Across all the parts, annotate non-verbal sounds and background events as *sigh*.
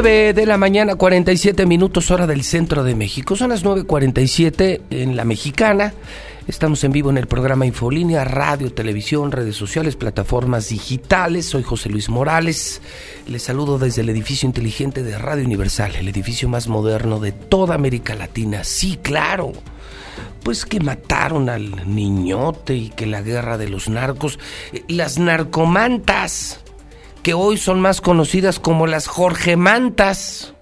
9 de la mañana, 47 minutos hora del centro de México. Son las 9.47 en la mexicana. Estamos en vivo en el programa Infolínea, radio, televisión, redes sociales, plataformas digitales. Soy José Luis Morales. Les saludo desde el edificio inteligente de Radio Universal, el edificio más moderno de toda América Latina. Sí, claro. Pues que mataron al niñote y que la guerra de los narcos, eh, las narcomantas que hoy son más conocidas como las Jorge Mantas.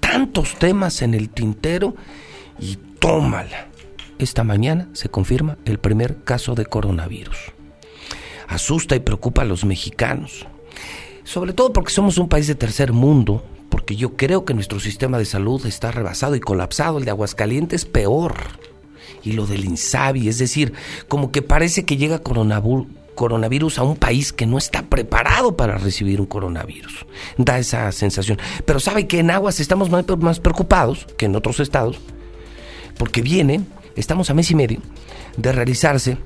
Tantos temas en el tintero y tómala. Esta mañana se confirma el primer caso de coronavirus. Asusta y preocupa a los mexicanos. Sobre todo porque somos un país de tercer mundo, porque yo creo que nuestro sistema de salud está rebasado y colapsado. El de Aguascalientes peor. Y lo del Insabi, es decir, como que parece que llega coronavirus coronavirus a un país que no está preparado para recibir un coronavirus. Da esa sensación. Pero sabe que en Aguas estamos más, preocupados que en otros estados, porque viene, estamos a mes y medio de realizarse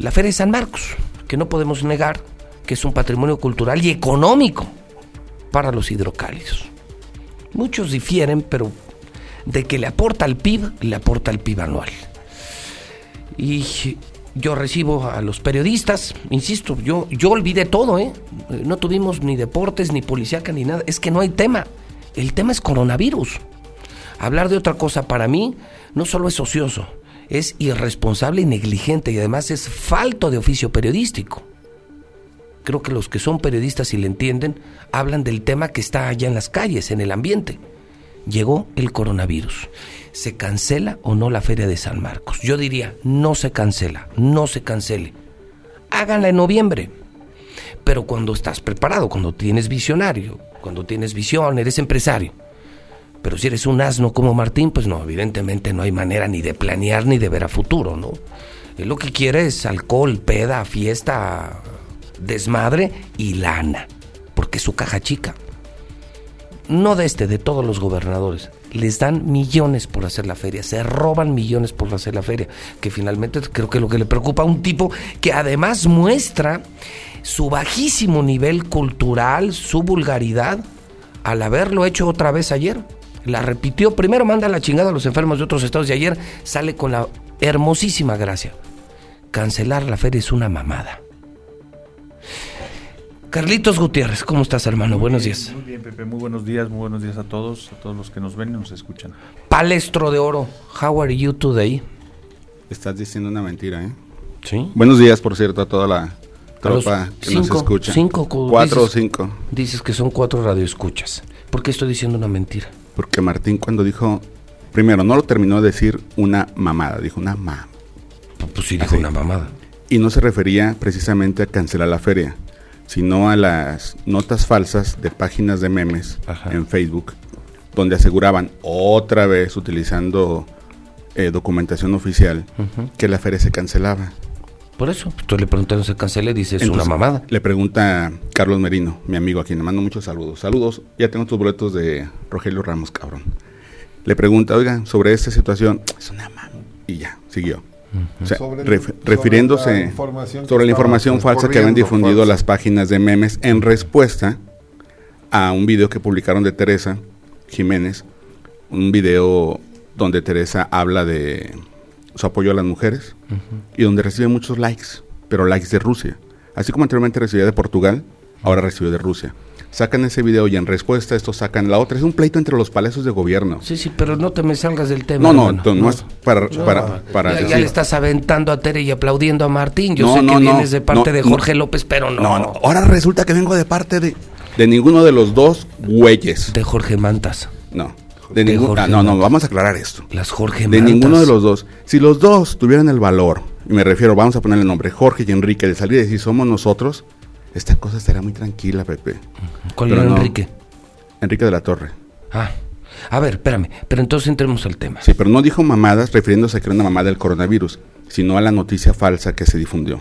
la Feria de San Marcos, que no podemos negar que es un patrimonio cultural y económico para los hidrocálidos. Muchos difieren, pero de que le aporta al PIB, le aporta al PIB anual. Y yo recibo a los periodistas, insisto, yo, yo olvidé todo, ¿eh? No tuvimos ni deportes, ni policíaca, ni nada. Es que no hay tema. El tema es coronavirus. Hablar de otra cosa para mí no solo es ocioso, es irresponsable y negligente y además es falto de oficio periodístico. Creo que los que son periodistas y le entienden hablan del tema que está allá en las calles, en el ambiente. Llegó el coronavirus ¿se cancela o no la feria de San Marcos? Yo diría, no se cancela, no se cancele. Háganla en noviembre. Pero cuando estás preparado, cuando tienes visionario, cuando tienes visión, eres empresario. Pero si eres un asno como Martín, pues no, evidentemente no hay manera ni de planear ni de ver a futuro, ¿no? Él lo que quiere es alcohol, peda, fiesta, desmadre y lana, porque es su caja chica. No de este, de todos los gobernadores les dan millones por hacer la feria, se roban millones por hacer la feria, que finalmente creo que lo que le preocupa a un tipo que además muestra su bajísimo nivel cultural, su vulgaridad, al haberlo hecho otra vez ayer. La repitió, primero manda la chingada a los enfermos de otros estados y ayer sale con la hermosísima gracia. Cancelar la feria es una mamada. Carlitos Gutiérrez, ¿cómo estás, hermano? buenos días. Muy bien, Pepe. Muy buenos días, muy buenos días a todos, a todos los que nos ven y nos escuchan. Palestro de oro, how are you today? Estás diciendo una mentira, ¿eh? Sí. Buenos días, por cierto, a toda la tropa que nos escucha. Cinco, cuatro o cinco. Dices que son cuatro radioescuchas. ¿Por qué estoy diciendo una mentira? Porque Martín cuando dijo, primero, no lo terminó de decir una mamada, dijo una mamada. Pues sí, dijo una mamada. Y no se refería precisamente a cancelar la feria sino a las notas falsas de páginas de memes en Facebook, donde aseguraban otra vez, utilizando eh, documentación oficial, que la feria se cancelaba. Por eso, pues, tú le preguntas, se cancela y dices, es una mamada. Le pregunta Carlos Merino, mi amigo, a quien le mando muchos saludos. Saludos, ya tengo tus boletos de Rogelio Ramos, cabrón. Le pregunta, oiga, sobre esta situación, es una mamada. Y ya, siguió refiriéndose sobre la información, falsa que habían difundido las páginas de memes en respuesta a un video que publicaron de Teresa Jiménez, un video donde Teresa habla de su apoyo a las mujeres y donde recibe muchos likes, pero likes de Rusia. Así como anteriormente recibía de Portugal, ahora recibe de Rusia sacan ese video y en respuesta a esto sacan la otra. Es un pleito entre los palacios de gobierno. Sí, sí, pero no te me salgas del tema. No, no, no, es para... para, para ya, le estás aventando a Tere y aplaudiendo a Martín. Yo sé que vienes de parte de Jorge López, pero no. No, ahora resulta que vengo de parte de, de ninguno de los dos güeyes. De Jorge Mantas. No. De, ningún, ah, no, no, vamos a aclarar esto. Las Jorge De ninguno de los dos. Si los dos tuvieran el valor, y me refiero, vamos a ponerle el nombre, Jorge y Enrique, de salir y decir somos nosotros, esta cosa estará muy tranquila, Pepe. ¿Cuál era Enrique? Enrique de la Torre. Ah. A ver, espérame, pero entonces entremos al tema. Sí, pero no dijo mamadas refiriéndose a que era una mamada del coronavirus, sino a la noticia falsa que se difundió.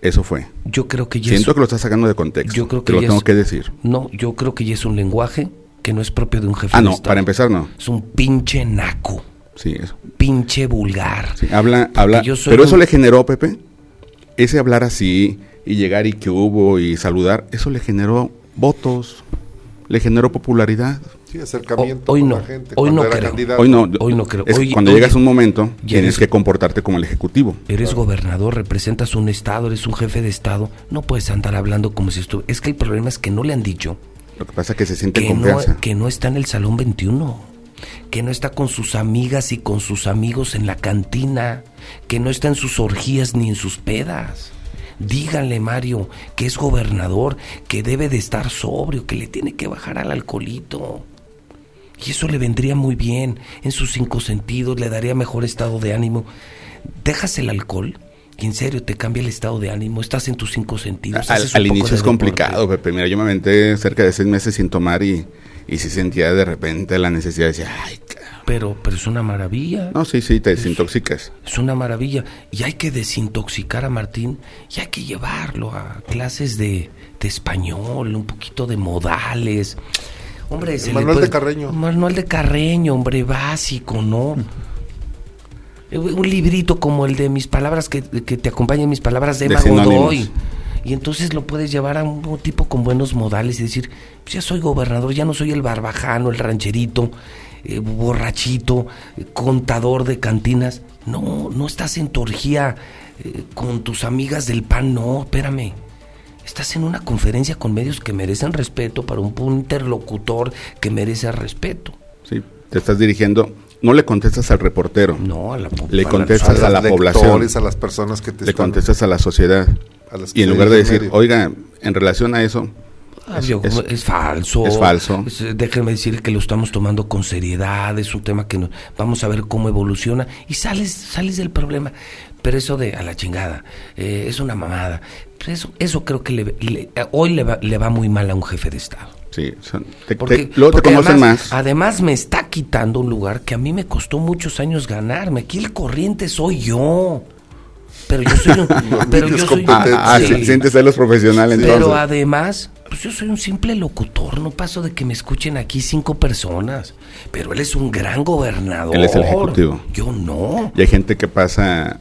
Eso fue. Yo creo que ya Siento que lo estás sacando de contexto. Yo creo que Te lo tengo que decir. No, yo creo que ya es un lenguaje que no es propio de un jefe ah, no, para empezar no. Es un pinche naco. Sí, eso. Pinche vulgar. Sí, habla, habla. Pero eso le generó, Pepe, ese hablar así, y llegar y que hubo y saludar, eso le generó votos. le generó popularidad. Sí, acercamiento hoy con no, la gente. hoy no era creo. Hoy no, Hoy no creo. es Hoy- cuando hoy- llegas a un momento, tienes eres- que comportarte como el ejecutivo. Eres gobernador, representas un estado, eres un jefe de estado, no puedes andar hablando como si estuviera... Es que el problema es que no le han dicho Lo que pasa es que se siente que no, confianza. que no está en el Salón 21, que no está con sus amigas y con sus amigos en la cantina, que no está en sus orgías ni en sus pedas. Díganle, Mario, que es gobernador, que debe de estar sobrio, que le tiene que bajar al alcoholito. Y eso le vendría muy bien, en sus cinco sentidos, le daría mejor estado de ánimo. Dejas el alcohol y en serio te cambia el estado de ánimo, estás en tus cinco sentidos. Al, al inicio es complicado. Pepe. Mira, yo me aventé cerca de seis meses sin tomar y, y sí sentía de repente la necesidad de decir, ay, cabrón". Pero, pero es una maravilla. no, sí, sí, te desintoxicas. Es una maravilla. Y hay que desintoxicar a Martín y hay que llevarlo a clases de, de español, un poquito de modales. Hombre, se manual de Carreño. Un manual de Carreño, hombre, básico, ¿no? *laughs* Eh, Un librito como el de mis palabras, que, que te acompañen mis palabras de De Emma sinónimos. Y entonces lo puedes llevar a un tipo con buenos modales y decir, pues ya soy gobernador, ya no soy el barbajano, el rancherito, eh, borrachito, eh, contador de cantinas. No, no estás en tu orgía eh, con tus amigas del PAN, no, espérame. Estás en una conferencia con medios que merecen respeto para un, un interlocutor que merece respeto. Sí, te estás dirigiendo. No le contestas al reportero, No, a la Le a la- contestas a a la población. a las personas que te le están- contestas a la sociedad. A las que Y en lugar de decir, medio. oiga, en relación a eso, Ah, Es- yo- es- es, falso. es falso. Es, déjenme decir que lo estamos tomando con seriedad. Es un tema que no- vamos a ver cómo evoluciona. Y sales, sales del problema. Pero eso de a la chingada, eh, es una mamada. Pues eso, eso creo que le- le- hoy le va, le va muy mal a un jefe de Estado. sí, son- te- Porque, te- luego te conocen además, más. Además me está quitando un lugar que a mí me costó muchos años ganarme. Aquí el corriente soy yo. Pero yo soy un... *laughs* pero yo soy Ah, ah, sí. sientes los profesionales. Pero además, pues yo soy un simple locutor, no paso de que me escuchen aquí cinco personas. Pero él es un gran gobernador. Él es el ejecutivo. Yo no. Y hay gente que pasa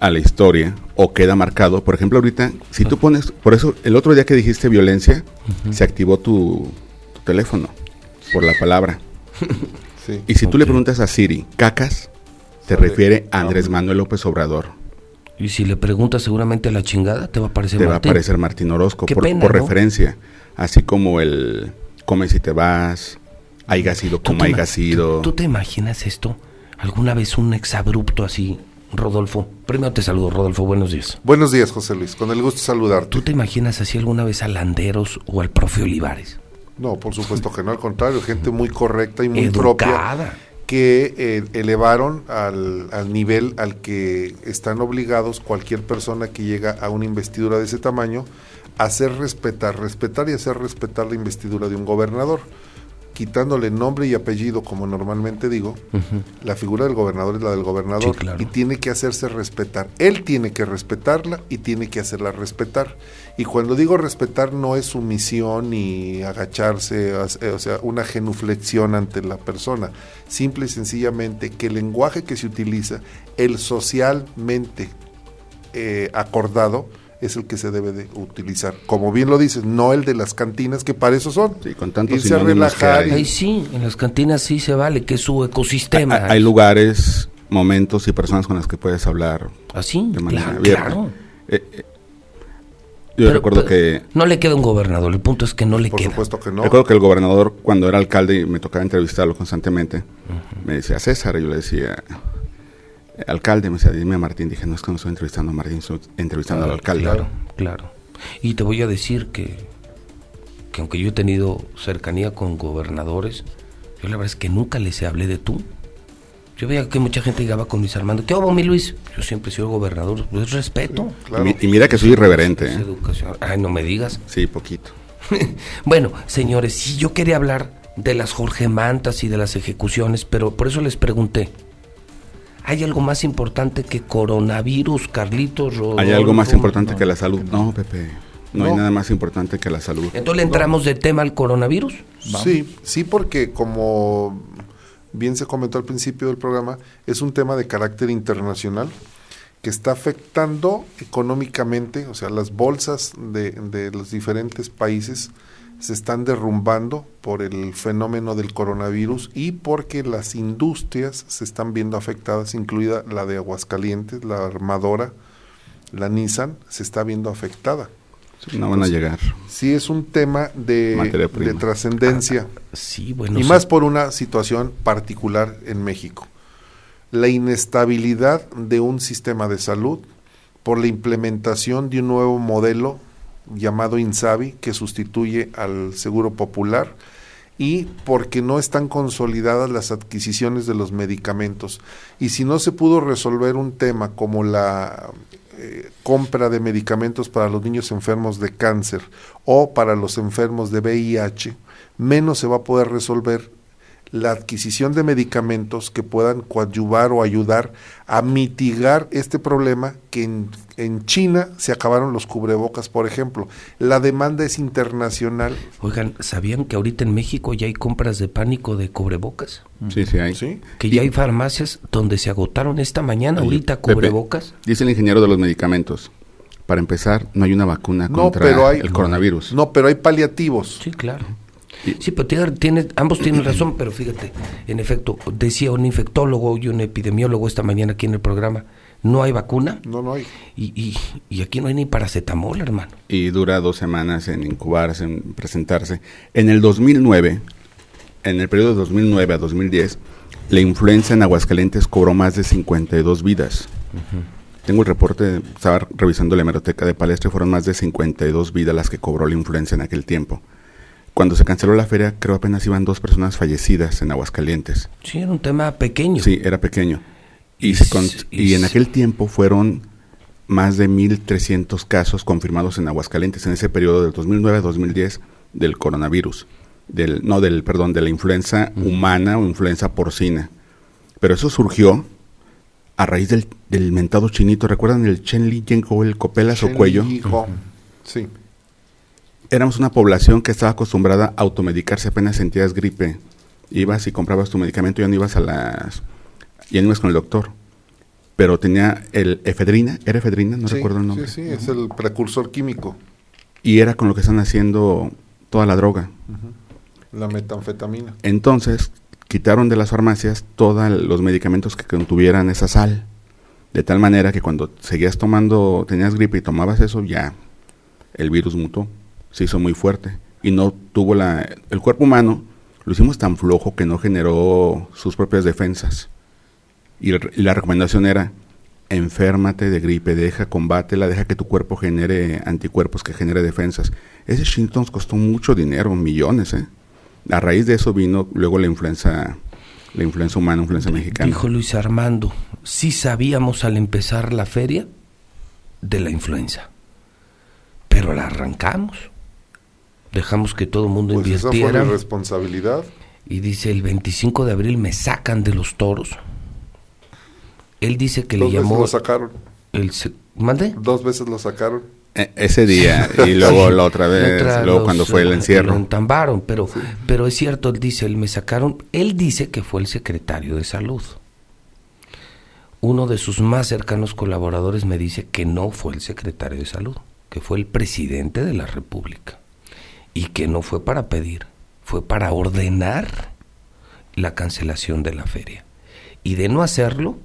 a la historia o queda marcado. Por ejemplo, ahorita, si tú pones, por eso el otro día que dijiste violencia, se activó tu, tu teléfono por la palabra. *laughs* Sí. Y si tú le preguntas a Siri, cacas, te Sale. refiere a Andrés Manuel López Obrador. Y si le preguntas seguramente a la chingada, te va a aparecer Te va a Martín. aparecer Martín Orozco Qué por, pena, por ¿no? referencia. Así como el come si te vas, haiga sido ¿Tú como te haiga sido. ¿tú, tú te imaginas esto? ¿Alguna vez un exabrupto así, Rodolfo? Primero te saludo, Rodolfo, buenos días. Buenos días, José Luis. Con el gusto de saludarte. ¿Tú te imaginas así alguna vez a Landeros o al profe Olivares? No, por supuesto que no, al contrario, gente muy correcta y muy propia Educada. Que eh, elevaron al, al nivel al que están obligados cualquier persona que llega a una investidura de ese tamaño hacer respetar, respetar y hacer respetar la investidura de un gobernador, quitándole nombre y apellido, como normalmente digo, la figura del gobernador es la del gobernador Sí, claro. y tiene que hacerse respetar. Él tiene que respetarla y tiene que hacerla respetar. Y cuando digo respetar no es sumisión ni agacharse, o- o sea, una genuflexión ante la persona. Simple y sencillamente que el lenguaje que se utiliza, el socialmente eh, acordado, es el que se debe de utilizar. Como bien lo dices, no el de las cantinas, que para eso son. Sí, con tantos Irse a relajar y- Ahí sí, en las cantinas sí se vale, que es su ecosistema. Hay, hay lugares, momentos y personas con las que puedes hablar Así, de manera claro, abierta. claro. Eh, eh, yo Pero- recuerdo pero que No le queda un gobernador, el punto es que no le Por queda. supuesto que no. recuerdo que el gobernador cuando era alcalde y me tocaba entrevistarlo constantemente, me decía César y yo le decía alcalde, me decía dime a Martín, dije no es que no estoy entrevistando a Martín, estoy entrevistando al alcalde. Claro, claro. Y te voy a decir que, que aunque yo he tenido cercanía con gobernadores, yo la verdad es que nunca les hablé de tú. Yo veía que mucha gente llegaba con Luis Armando. ¿Qué hago, mi Luis? Yo siempre he sido gobernador. Es respeto. Claro. Y, mi- y mira que soy irreverente, Es ¿eh? educación. Ay, no me digas. sí, poquito. *laughs* bueno, señores, sí, yo quería hablar de las Jorge Mantas y de las ejecuciones, pero por eso les pregunté. ¿Hay algo más importante que coronavirus, Carlitos? ¿Hay algo más Rodolfo? importante que la salud? No, Pepe, no, hay nada más importante que la salud. Entonces le entramos de tema al coronavirus. Sí, sí, porque como bien se comentó al principio del programa, es un tema de carácter internacional que está afectando económicamente, o sea, las bolsas de, de los diferentes países se están derrumbando por el fenómeno del coronavirus y porque las industrias se están viendo afectadas, incluida la de Aguascalientes, la armadora, la Nissan, se está viendo afectada. no van a llegar. Sí, es un tema de, de trascendencia. sí, bueno. Y más por una situación particular en México. La inestabilidad de un sistema de salud por la implementación de un nuevo modelo llamado Insabi que sustituye al Seguro Popular y porque no están consolidadas las adquisiciones de los medicamentos. Y si no se pudo resolver un tema como la eh, compra de medicamentos para los niños enfermos de cáncer o para los enfermos de VIH, menos se va a poder resolver la adquisición de medicamentos que puedan coadyuvar o ayudar a mitigar este problema que en, China se acabaron los cubrebocas, por ejemplo. La demanda es internacional. Oigan, ¿sabían que ahorita en México ya hay compras de pánico de cubrebocas? Sí, sí hay. Que ya hay farmacias donde se agotaron esta mañana ahorita cubrebocas. dice el ingeniero de los medicamentos. Para empezar, no hay una vacuna contra el coronavirus. No, pero hay paliativos. Sí, claro. Sí, pero tiene, ambos tienen razón, pero fíjate, en efecto, decía un infectólogo y un epidemiólogo esta mañana aquí en el programa, no hay vacuna. No, no hay. Y, y, aquí no hay ni paracetamol, hermano. Y dura dos semanas en incubarse, en presentarse. En el 2009, en el periodo de 2009 a 2010, la influenza en Aguascalientes cobró más de 52 vidas. Tengo el reporte, estaba revisando la hemeroteca de Palestre, fueron más de 52 vidas las que cobró la influenza en aquel tiempo. Cuando se canceló la feria, creo apenas iban dos personas fallecidas en Aguascalientes. Sí, era un tema pequeño. Sí, era pequeño. Y, y, en aquel tiempo fueron más de 1.300 casos confirmados en Aguascalientes en ese periodo del 2009 a 2010 del coronavirus. Del, no, del, perdón, de la influenza humana o influenza porcina. Pero eso surgió a raíz del, del mentado chinito. ¿Recuerdan el Chen Li o el Copelas o Cuello? Sí éramos una población que estaba acostumbrada a automedicarse apenas sentías gripe. Ibas y comprabas tu medicamento y ya no ibas a las... ya no ibas con el doctor. Pero tenía el efedrina, ¿era efedrina? No recuerdo el nombre. Sí, sí, es el precursor químico. Y era con lo que están haciendo toda la droga. La metanfetamina. Entonces, quitaron de las farmacias todos los medicamentos que contuvieran esa sal. De tal manera que cuando seguías tomando, tenías gripe y tomabas eso, ya el virus mutó se hizo muy fuerte y no tuvo la... El cuerpo humano lo hicimos tan flojo que no generó sus propias defensas. Y, la recomendación era, enférmate de gripe, deja, combátela, deja que tu cuerpo genere anticuerpos, que genere defensas. Ese Shinton costó mucho dinero, millones, ¿eh? A raíz de eso vino luego la influenza, la influenza humana, influenza mexicana. Dijo Luis Armando, sí sabíamos al empezar la feria de la influenza, pero la arrancamos dejamos que todo el mundo pues invirtiera. Esa responsabilidad. Y dice, el 25 de abril me sacan de los toros. Él dice que le llamó... Veces lo sacaron. El ¿Mande? Dos veces lo sacaron. E, ese día y luego la otra vez, luego cuando fue el encierro. Lo entambaron, pero, pero es cierto, él dice, él me sacaron, él dice que fue el secretario de salud. Uno de sus más cercanos colaboradores me dice que no fue el secretario de salud, que fue el presidente de la República y que no fue para pedir, fue para ordenar la cancelación de la feria. Y de no hacerlo,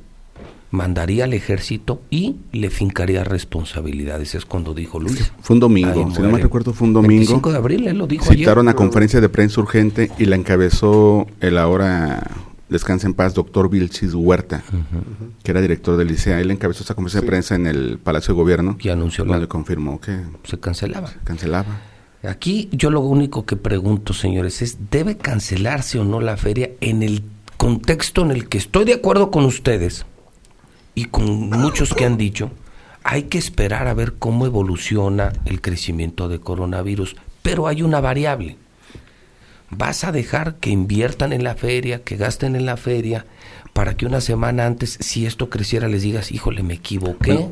mandaría al ejército y le fincaría responsabilidades. Es cuando dijo Luis. Fue un domingo, si no me recuerdo, fue un domingo. 25 de abril, él lo dijo Citaron a conferencia de prensa urgente y la encabezó el ahora, descansa en paz, doctor Vilchis Huerta, que era director del liceo. Él encabezó esa conferencia de prensa en el Palacio de Gobierno. Y anunció donde confirmó que se cancelaba. Se cancelaba. Aquí yo lo único que pregunto, señores, es, ¿debe cancelarse o no la feria en el contexto en el que estoy de acuerdo con ustedes y con muchos que han dicho? Hay que esperar a ver cómo evoluciona el crecimiento de coronavirus, pero hay una variable. ¿Vas a dejar que inviertan en la feria, que gasten en la feria, para que una semana antes, si esto creciera, les digas, híjole, me equivoqué,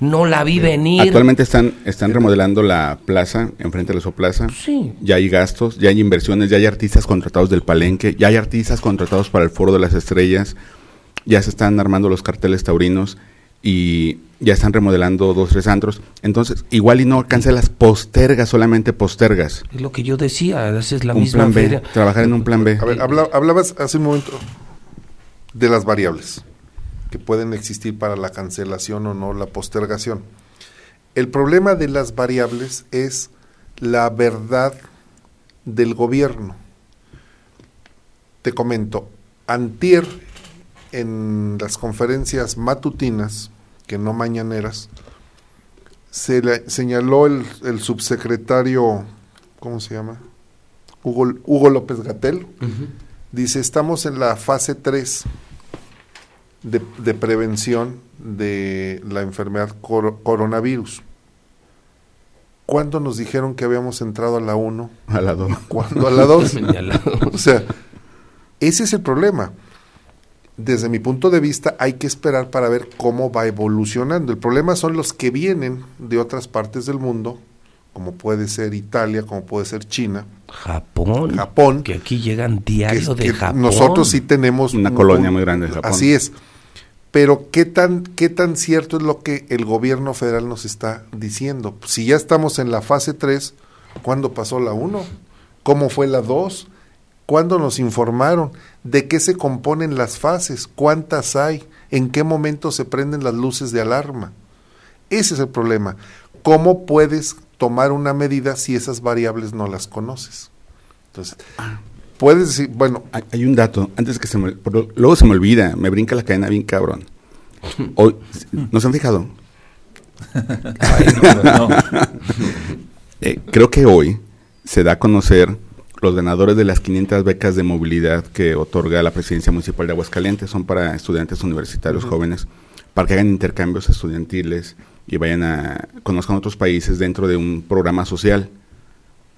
no la vi venir. Actualmente están, están remodelando la plaza, enfrente de la plaza. Sí. Ya hay gastos, ya hay inversiones, ya hay artistas contratados del Palenque, ya hay artistas contratados para el Foro de las Estrellas, ya se están armando los carteles taurinos. Y ya están remodelando dos, tres antros. Entonces, igual y no cancelas, postergas, solamente postergas. Es lo que yo decía, es la un misma plan B, feria. trabajar en un plan B. A ver, habla- hablabas hace un momento de las variables que pueden existir para la cancelación o no, la postergación. El problema de las variables es la verdad del gobierno. Te comento, antier en las conferencias matutinas, que no mañaneras, se le señaló el, el subsecretario, ¿cómo se llama? Hugo, Hugo López Gatel, dice, estamos en la fase 3 de, de prevención de la enfermedad coro- coronavirus. ¿Cuándo nos dijeron que habíamos entrado a la 1? A la dos. ¿Cuándo a la 2? Señalado. *laughs* O sea, ese es el problema. Desde mi punto de vista hay que esperar para ver cómo va evolucionando. El problema son los que vienen de otras partes del mundo, como puede ser Italia, como puede ser China, Japón. Japón, Que aquí llegan que, diario de que Japón. nosotros sí tenemos Una un- colonia muy grande de Japón. Así es. Pero qué tan qué tan cierto es lo que el gobierno federal nos está diciendo? Si ya estamos en la fase 3, ¿cuándo pasó la 1? ¿Cómo fue la 2? ¿Cuándo nos informaron? ¿De qué se componen las fases? ¿Cuántas hay? ¿En qué momento se prenden las luces de alarma? Ese es el problema. ¿Cómo puedes tomar una medida si esas variables no las conoces? Entonces, puedes decir, bueno, Hay, hay un dato, antes que se me... pero luego se me olvida, me brinca la cadena bien cabrón. *laughs* Hoy, ¿No se han fijado? Ay, no, no. *laughs* Eh, creo que hoy se da a conocer los ganadores de las 500 becas de movilidad que otorga la Presidencia Municipal de Aguascalientes. Son para estudiantes universitarios jóvenes, para que hagan intercambios estudiantiles y vayan a conozcan otros países dentro de un programa social.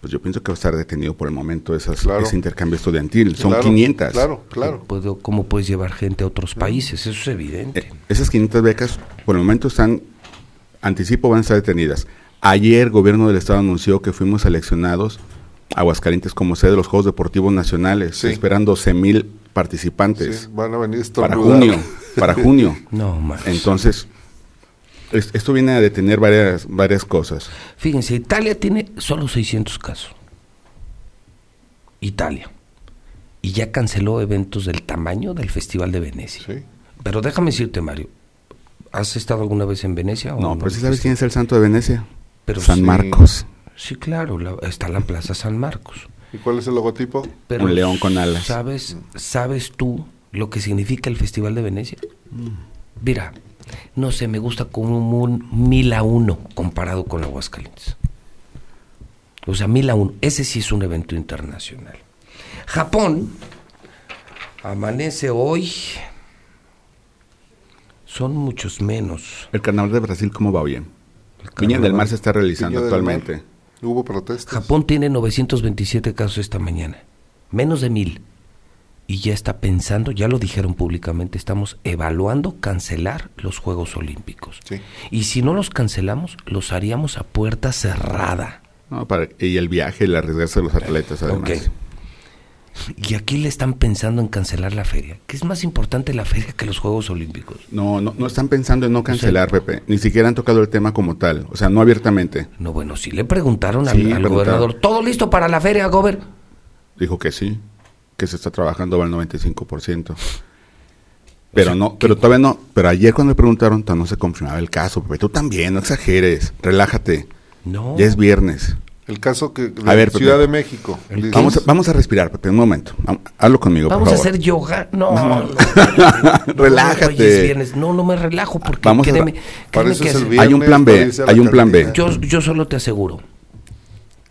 Pues yo pienso que va a estar detenido por el momento esas, Claro. ese intercambio estudiantil. Son claro, 500. Claro, claro. Puedo- ¿Cómo puedes llevar gente a otros países? Eso es evidente. Eh, esas 500 becas por el momento están, anticipo, van a estar detenidas. Ayer el gobierno del estado anunció que fuimos seleccionados Aguascalientes como sede de los Juegos Deportivos Nacionales. Sí. Esperan 12 mil participantes Sí, van a venir para junio. Para junio. *laughs* No, más. Entonces, es- esto viene a detener varias, varias cosas. Fíjense, Italia tiene solo 600 casos. Italia. Y ya canceló eventos del tamaño del Festival de Venecia. Sí. Pero déjame decirte, Mario, ¿has estado alguna vez en Venecia? o No, pero si sabes quién es el santo de Venecia. Pero San. Marcos. Sí, claro, la- está la Plaza San Marcos. ¿Y cuál es el logotipo? Pero Un león con alas. ¿Sabes, ¿Sabes tú lo que significa el Festival de Venecia? Mira, no sé, me gusta como un mil a uno comparado con Aguascalientes. O sea, mil a uno. Ese sí es un evento internacional. Japón amanece hoy. Son muchos menos. El carnaval de Brasil, ¿cómo va bien? El Viña del. Mar se está realizando Viña del Mar. actualmente. Hubo protestas. Japón tiene 927 casos esta mañana, menos de mil. Y ya está pensando, ya lo dijeron públicamente, estamos evaluando cancelar los Juegos Olímpicos. Sí. Y si no los cancelamos, los haríamos a puerta cerrada. No, para, y el viaje, el arriesgarse de los atletas, además. Y aquí le están pensando en cancelar la feria. ¿Qué es más importante la feria que los Juegos Olímpicos? No, no, no están pensando en no cancelar, Pepe. Ni siquiera han tocado el tema como tal. O sea, no abiertamente. No, bueno, sí le preguntaron al, Sí, al preguntaron. gobernador, ¿todo listo para la feria, gober? Dijo que sí, que se está trabajando al 95%. Pero no, pero todavía no. Pero ayer cuando le preguntaron, no se confirmaba el caso. Pepe, tú también, no exageres. Relájate. No. Ya es viernes. El caso que de A ver, Pepe. Ciudad de México. Vamos a, vamos a respirar, Pepe, un momento. Hazlo conmigo, Vamos por a hacer yoga. No, no. Relájate. Hoy es viernes. No, no me relajo porque Vamos a- créeme, que viernes, Hay un plan B, hay un plan B. yo, yo solo te aseguro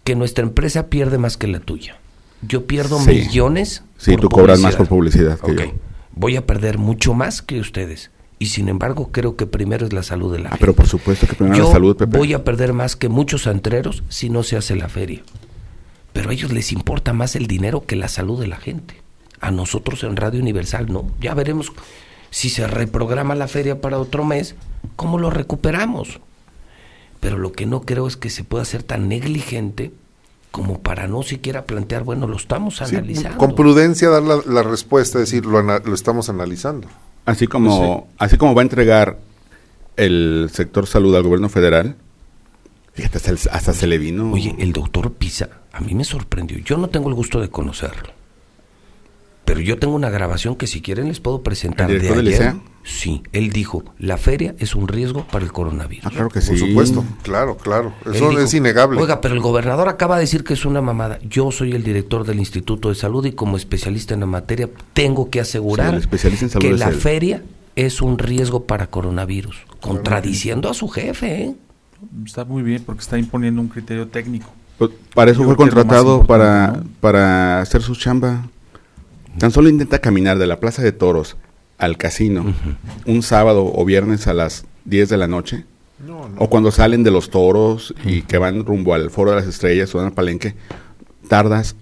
que nuestra empresa pierde más que la tuya. Yo pierdo Sí. millones. Sí, por tú cobras más por publicidad que Ok. yo. Voy a perder mucho más que ustedes. Y sin embargo, creo que primero es la salud de la Ah, gente. pero por supuesto que primero Yo la salud, Pepe. voy a perder más que muchos antreros si no se hace la feria. Pero a ellos les importa más el dinero que la salud de la gente. A nosotros en Radio Universal no. Ya veremos si se reprograma la feria para otro mes, cómo lo recuperamos. Pero lo que no creo es que se pueda ser tan negligente como para no siquiera plantear, bueno, lo estamos Sí, analizando. con prudencia dar la, la respuesta, es decir, lo estamos analizando. Así como, así como va a entregar el sector salud al gobierno federal, fíjate, hasta, se le vino. Oye, el doctor Pisa, a mí me sorprendió. Yo no tengo el gusto de conocerlo. Pero yo tengo una grabación que si quieren les puedo presentar ¿El de director ayer. Sí, él dijo, la feria es un riesgo para el coronavirus. Ah, claro que Por sí. supuesto, claro, claro. Eso dijo, es innegable. Oiga, pero el gobernador acaba de decir que es una mamada. Yo soy el director del Instituto de Salud y como especialista en la materia tengo que Sí, asegurar especialista en salud que es la él. feria es un riesgo para coronavirus. Contradiciendo a su jefe, ¿eh? Está muy bien porque está imponiendo un criterio técnico. Pues, para eso Yo fue contratado para, para hacer su chamba. Tan solo intenta caminar de la Plaza de Toros al casino un sábado o viernes a las 10 de la noche. No, no. O cuando salen de los toros y que van rumbo al Foro de las Estrellas o van al Palenque, tardas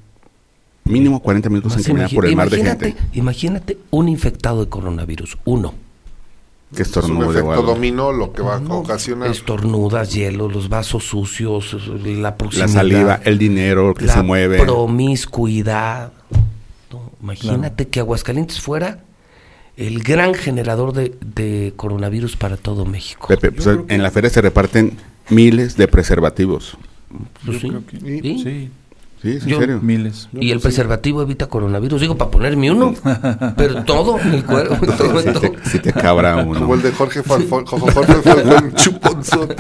mínimo 40 minutos en Más caminar imagi- por el mar de gente imagínate un infectado de coronavirus, uno. que es un efecto dominó lo que va a ocasionar. Estornudas, hielo, los vasos sucios, la proximidad. La saliva, el dinero que la se mueve. promiscuidad. Imagínate que Aguascalientes fuera el gran generador de, de coronavirus para todo México. Pepe, pues, que- en la feria se reparten miles de preservativos. Pues Yo sí. creo que ¿Sí? sí, Sí, es en Yo- serio. miles. Y el preservativo evita coronavirus. Digo, para ponerme uno. Pero *laughs* todo en el cuerpo. *laughs* todo, Si todo. te, si te cabra uno. Como el de Jorge Falfón. *laughs* Chuponzote.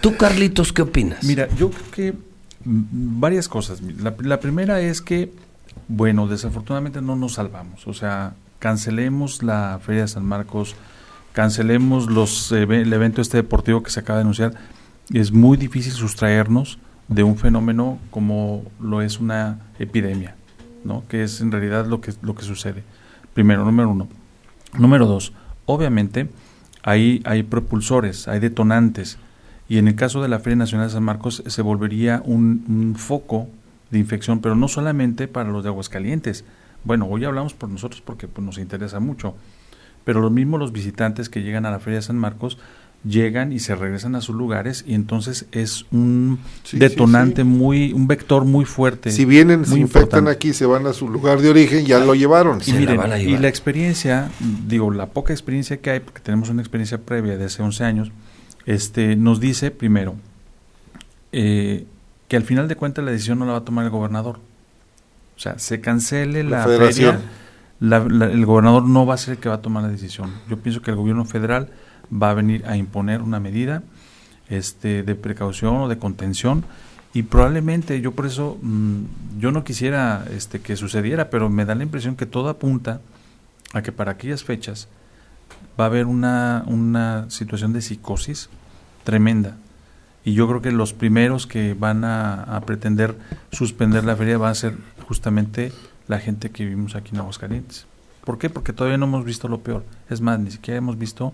Tú, Carlitos, ¿qué opinas? Mira, yo creo que varias cosas. La, la primera es que, bueno, desafortunadamente no nos salvamos. O sea, cancelemos la Feria de San Marcos, cancelemos los el evento este deportivo que se acaba de anunciar. Es muy difícil sustraernos de un fenómeno como lo es una epidemia, ¿no? Que es en realidad lo que, lo que sucede. Primero, número uno. Número dos, obviamente hay, hay propulsores, hay detonantes. Y en el caso de la Feria Nacional de San Marcos se volvería un foco de infección, pero no solamente para los de Aguascalientes. Bueno, hoy hablamos por nosotros porque pues, nos interesa mucho, pero lo mismo los visitantes que llegan a la Feria de San Marcos llegan y se regresan a sus lugares y entonces es un Sí, detonante sí, sí. muy, un vector muy fuerte. Si vienen, se muy infectan importante. aquí, se van a su lugar de origen, ya lo llevaron. Y la miren, van a y la experiencia, digo, la poca experiencia que hay, porque tenemos una experiencia previa de hace 11 años, este, nos dice primero eh, que al final de cuentas la decisión no la va a tomar el gobernador. O sea, se cancele La la, federación. feria, la- la- el gobernador no va a ser el que va a tomar la decisión. Yo pienso que el gobierno federal va a venir a imponer una medida este, de precaución o de contención y probablemente yo por eso mm, yo no quisiera este, que sucediera, pero me da la impresión que todo apunta a que para aquellas fechas va a haber una, una situación de psicosis tremenda. Y yo creo que los primeros que van a, pretender suspender la feria va a ser justamente la gente que vivimos aquí en Aguascalientes. ¿Por qué? Porque todavía no hemos visto lo peor. Es más, ni siquiera hemos visto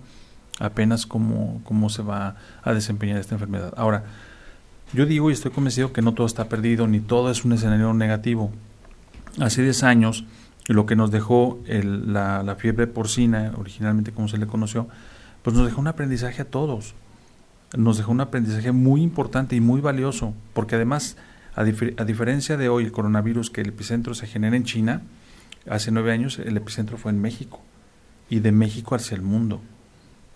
apenas cómo, cómo se va a desempeñar esta enfermedad. Ahora, yo digo y estoy convencido que no todo está perdido, ni todo es un escenario negativo. Hace 10 años, lo que nos dejó el- la, la fiebre porcina, originalmente como se le conoció, pues nos dejó un aprendizaje a todos. Nos dejó un aprendizaje muy importante y muy valioso, porque además, a, difer- a diferencia de hoy, el coronavirus, que el epicentro se genera en China, hace nueve años el epicentro fue en México, y de México hacia el mundo.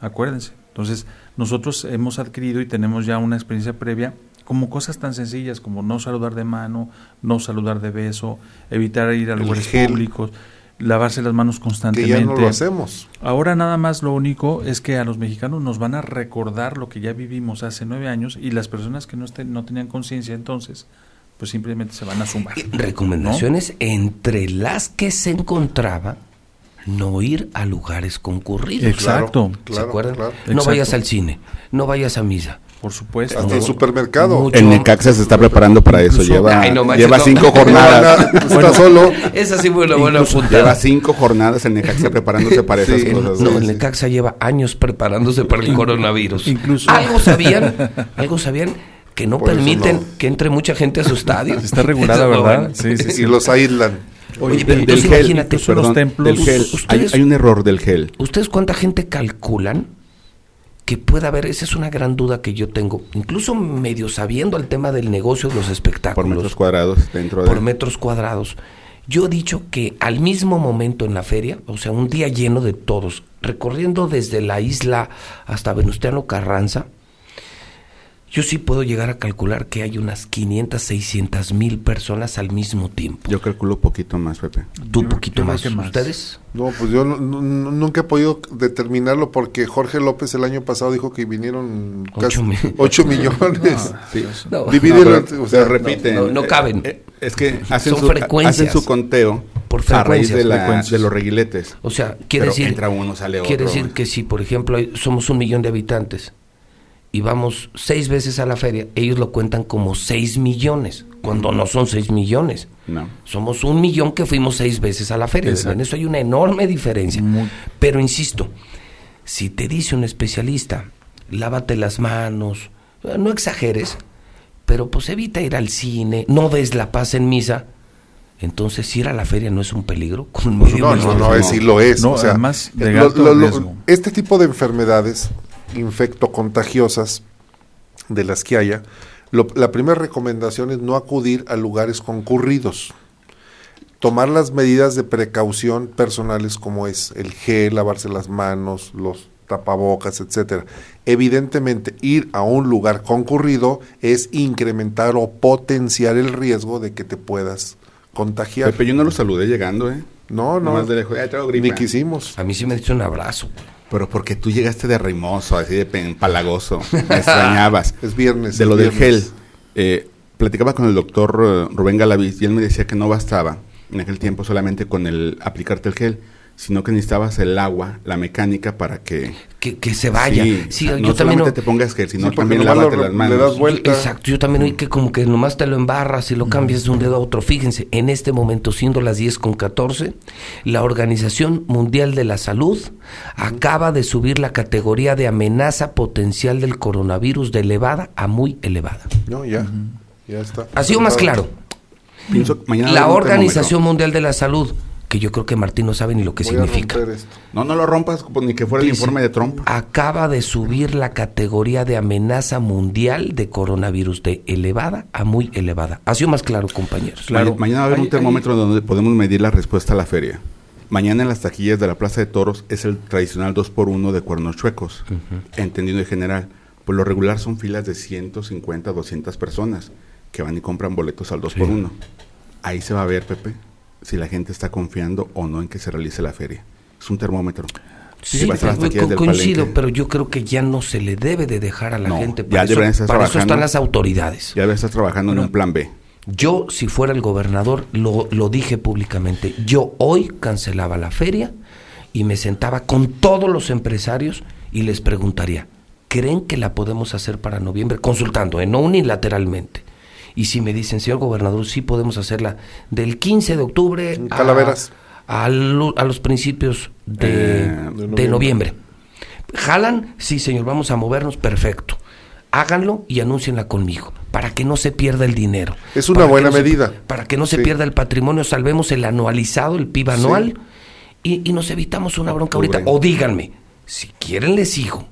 Acuérdense. Entonces, nosotros hemos adquirido y tenemos ya una experiencia previa como cosas tan sencillas como no saludar de mano, no saludar de beso, evitar ir a lugares públicos, lavarse las manos Que constantemente. ya no lo hacemos. Ahora nada más lo único es que a los mexicanos nos van a recordar lo que ya vivimos hace nueve años y las personas que no, estén, no tenían conciencia entonces, pues simplemente se van a sumar. Recomendaciones entre las que se encontraba no ir a lugares concurridos. Exacto. ¿Se Claro, acuerdan? claro. No Exacto. vayas al cine, no vayas a misa. Por supuesto. Hasta el supermercado. Mucho. El Necaxa se está preparando para eso. Incluso- Lleva, Ay, no manches, lleva no. cinco No, *laughs* jornadas. Está solo. *laughs* Esa sí fue una buena puntada. lleva cinco jornadas el Necaxa preparándose para esas cosas. No, el. Necaxa lleva años preparándose para el coronavirus. incluso- Algo sabían, algo sabían que no Por permiten no. que entre mucha gente a su estadio. Está regulada, *laughs* ¿verdad? Sí, sí, sí. Y los aíslan. Oye, Del- pero del entonces gel, imagínate, incluso los templos- del gel. Hay, Ustedes- hay un error del gel. ¿Ustedes cuánta gente calculan que pueda haber? Esa es una gran duda que yo tengo. Incluso medio sabiendo el tema del negocio de los Por espectáculos. metros cuadrados dentro de... por metros cuadrados. Yo he dicho que al mismo momento en la feria, o sea, un día lleno de todos, recorriendo desde la isla hasta Venustiano Carranza, yo sí puedo llegar a calcular que hay unas 500, 600 mil personas al mismo tiempo. Yo calculo un poquito más, Pepe. ¿Tú un poquito más. más. ¿Ustedes? No, pues yo nunca he podido determinarlo porque Jorge López el año pasado dijo que vinieron 8 casi *laughs* millones. no, o sea, repite. No, caben. Eh, es que hacen, su, hacen su conteo por a raíz de, de, los reguiletes. O sea, quiere decir, entra uno, sale quiere decir que si, por ejemplo, somos un millón de habitantes y vamos seis veces a la feria, ellos lo cuentan como seis millones, cuando no son seis millones. No. Somos un millón que fuimos seis veces a la feria. En eso hay una enorme diferencia. Pero insisto, si te dice un especialista, lávate las manos, no exageres, pero pues evita ir al cine, no des la paz en misa. Entonces, ir a la feria no es un peligro. Con no, no, no, no, es, sí lo es. o sea, además, este tipo de enfermedades infectocontagiosas de las que haya, la primera recomendación es no acudir a lugares concurridos. Tomar las medidas de precaución personales como es el gel, lavarse las manos, los tapabocas, etcétera. Evidentemente, ir a un lugar concurrido es incrementar o potenciar el riesgo de que te puedas contagiar. Pepe, yo no lo saludé llegando, ¿eh? No, no. Ni quisimos. A mí sí me dicho un abrazo. Pero porque tú llegaste de rimoso, así de empalagoso. Me *laughs* extrañabas. es viernes. De lo del gel. Eh, platicaba con el doctor eh, Rubén Galaviz y él me decía que no bastaba en aquel tiempo solamente con el aplicarte el gel, sino que necesitabas el agua, la mecánica para que... Que, se vaya. Sí, no yo también te pongas que sino también lávate las manos. Le das vuelta. Exacto, yo también oí que como que nomás te lo embarras y lo cambias de un dedo a otro. Fíjense, en este momento, siendo las 10 con 14, la Organización Mundial de la Salud acaba de subir la categoría de amenaza potencial del coronavirus de elevada a muy elevada. No, ya, ya está. Ha sido más claro. la Organización Mundial de la Salud que yo creo que Martín no sabe ni lo que significa. No, no lo rompas pues, ni que fuera el informe de Trump. Acaba de subir la categoría de amenaza mundial de coronavirus de elevada a muy elevada. Ha sido más claro, compañeros. Claro. mañana va a haber un termómetro donde podemos medir la respuesta a la feria. Mañana en las taquillas de la Plaza de Toros es el tradicional 2x1 de cuernos chuecos, entendido en general. Por lo regular son filas de 150, 200 personas que van y compran boletos al 2x1. Ahí se va a ver, Pepe, si la gente está confiando o no en que se realice la feria. Es un termómetro. Sí, coincido, pero yo creo que ya no se le debe de dejar a la gente. Para, ya eso, para eso están las autoridades. Ya debe estar trabajando en un plan B. Yo, si fuera el gobernador, lo, lo dije públicamente, yo hoy cancelaba la feria y me sentaba con todos los empresarios y les preguntaría, ¿creen que la podemos hacer para noviembre? Consultando, ¿eh? no unilateralmente. Y si me dicen, señor gobernador, sí podemos hacerla del 15 de octubre A, los principios de, eh, de, noviembre. ¿Jalan? Sí, señor, vamos a movernos, perfecto. Háganlo y anúncienla conmigo, para que no se pierda el dinero. Es una buena medida. para que no se pierda el patrimonio, salvemos el anualizado, el PIB anual, y, y, nos evitamos una bronca ahorita. O díganme, si quieren les sigo.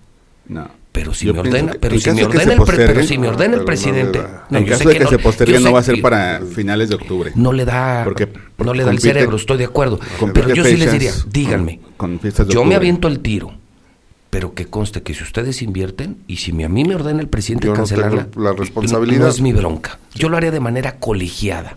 No pero si me ordena, pero si me ordena, el, pero si me ordena el presidente. en caso de que, se postergue no va a ser para finales de octubre. No le da, porque, no le da el cerebro, estoy de acuerdo. Pero yo sí les diría, díganme, yo me aviento el tiro, pero que conste que si ustedes invierten y si a mí me ordena el presidente cancelarla, la responsabilidad no es mi bronca. Yo lo haría de manera colegiada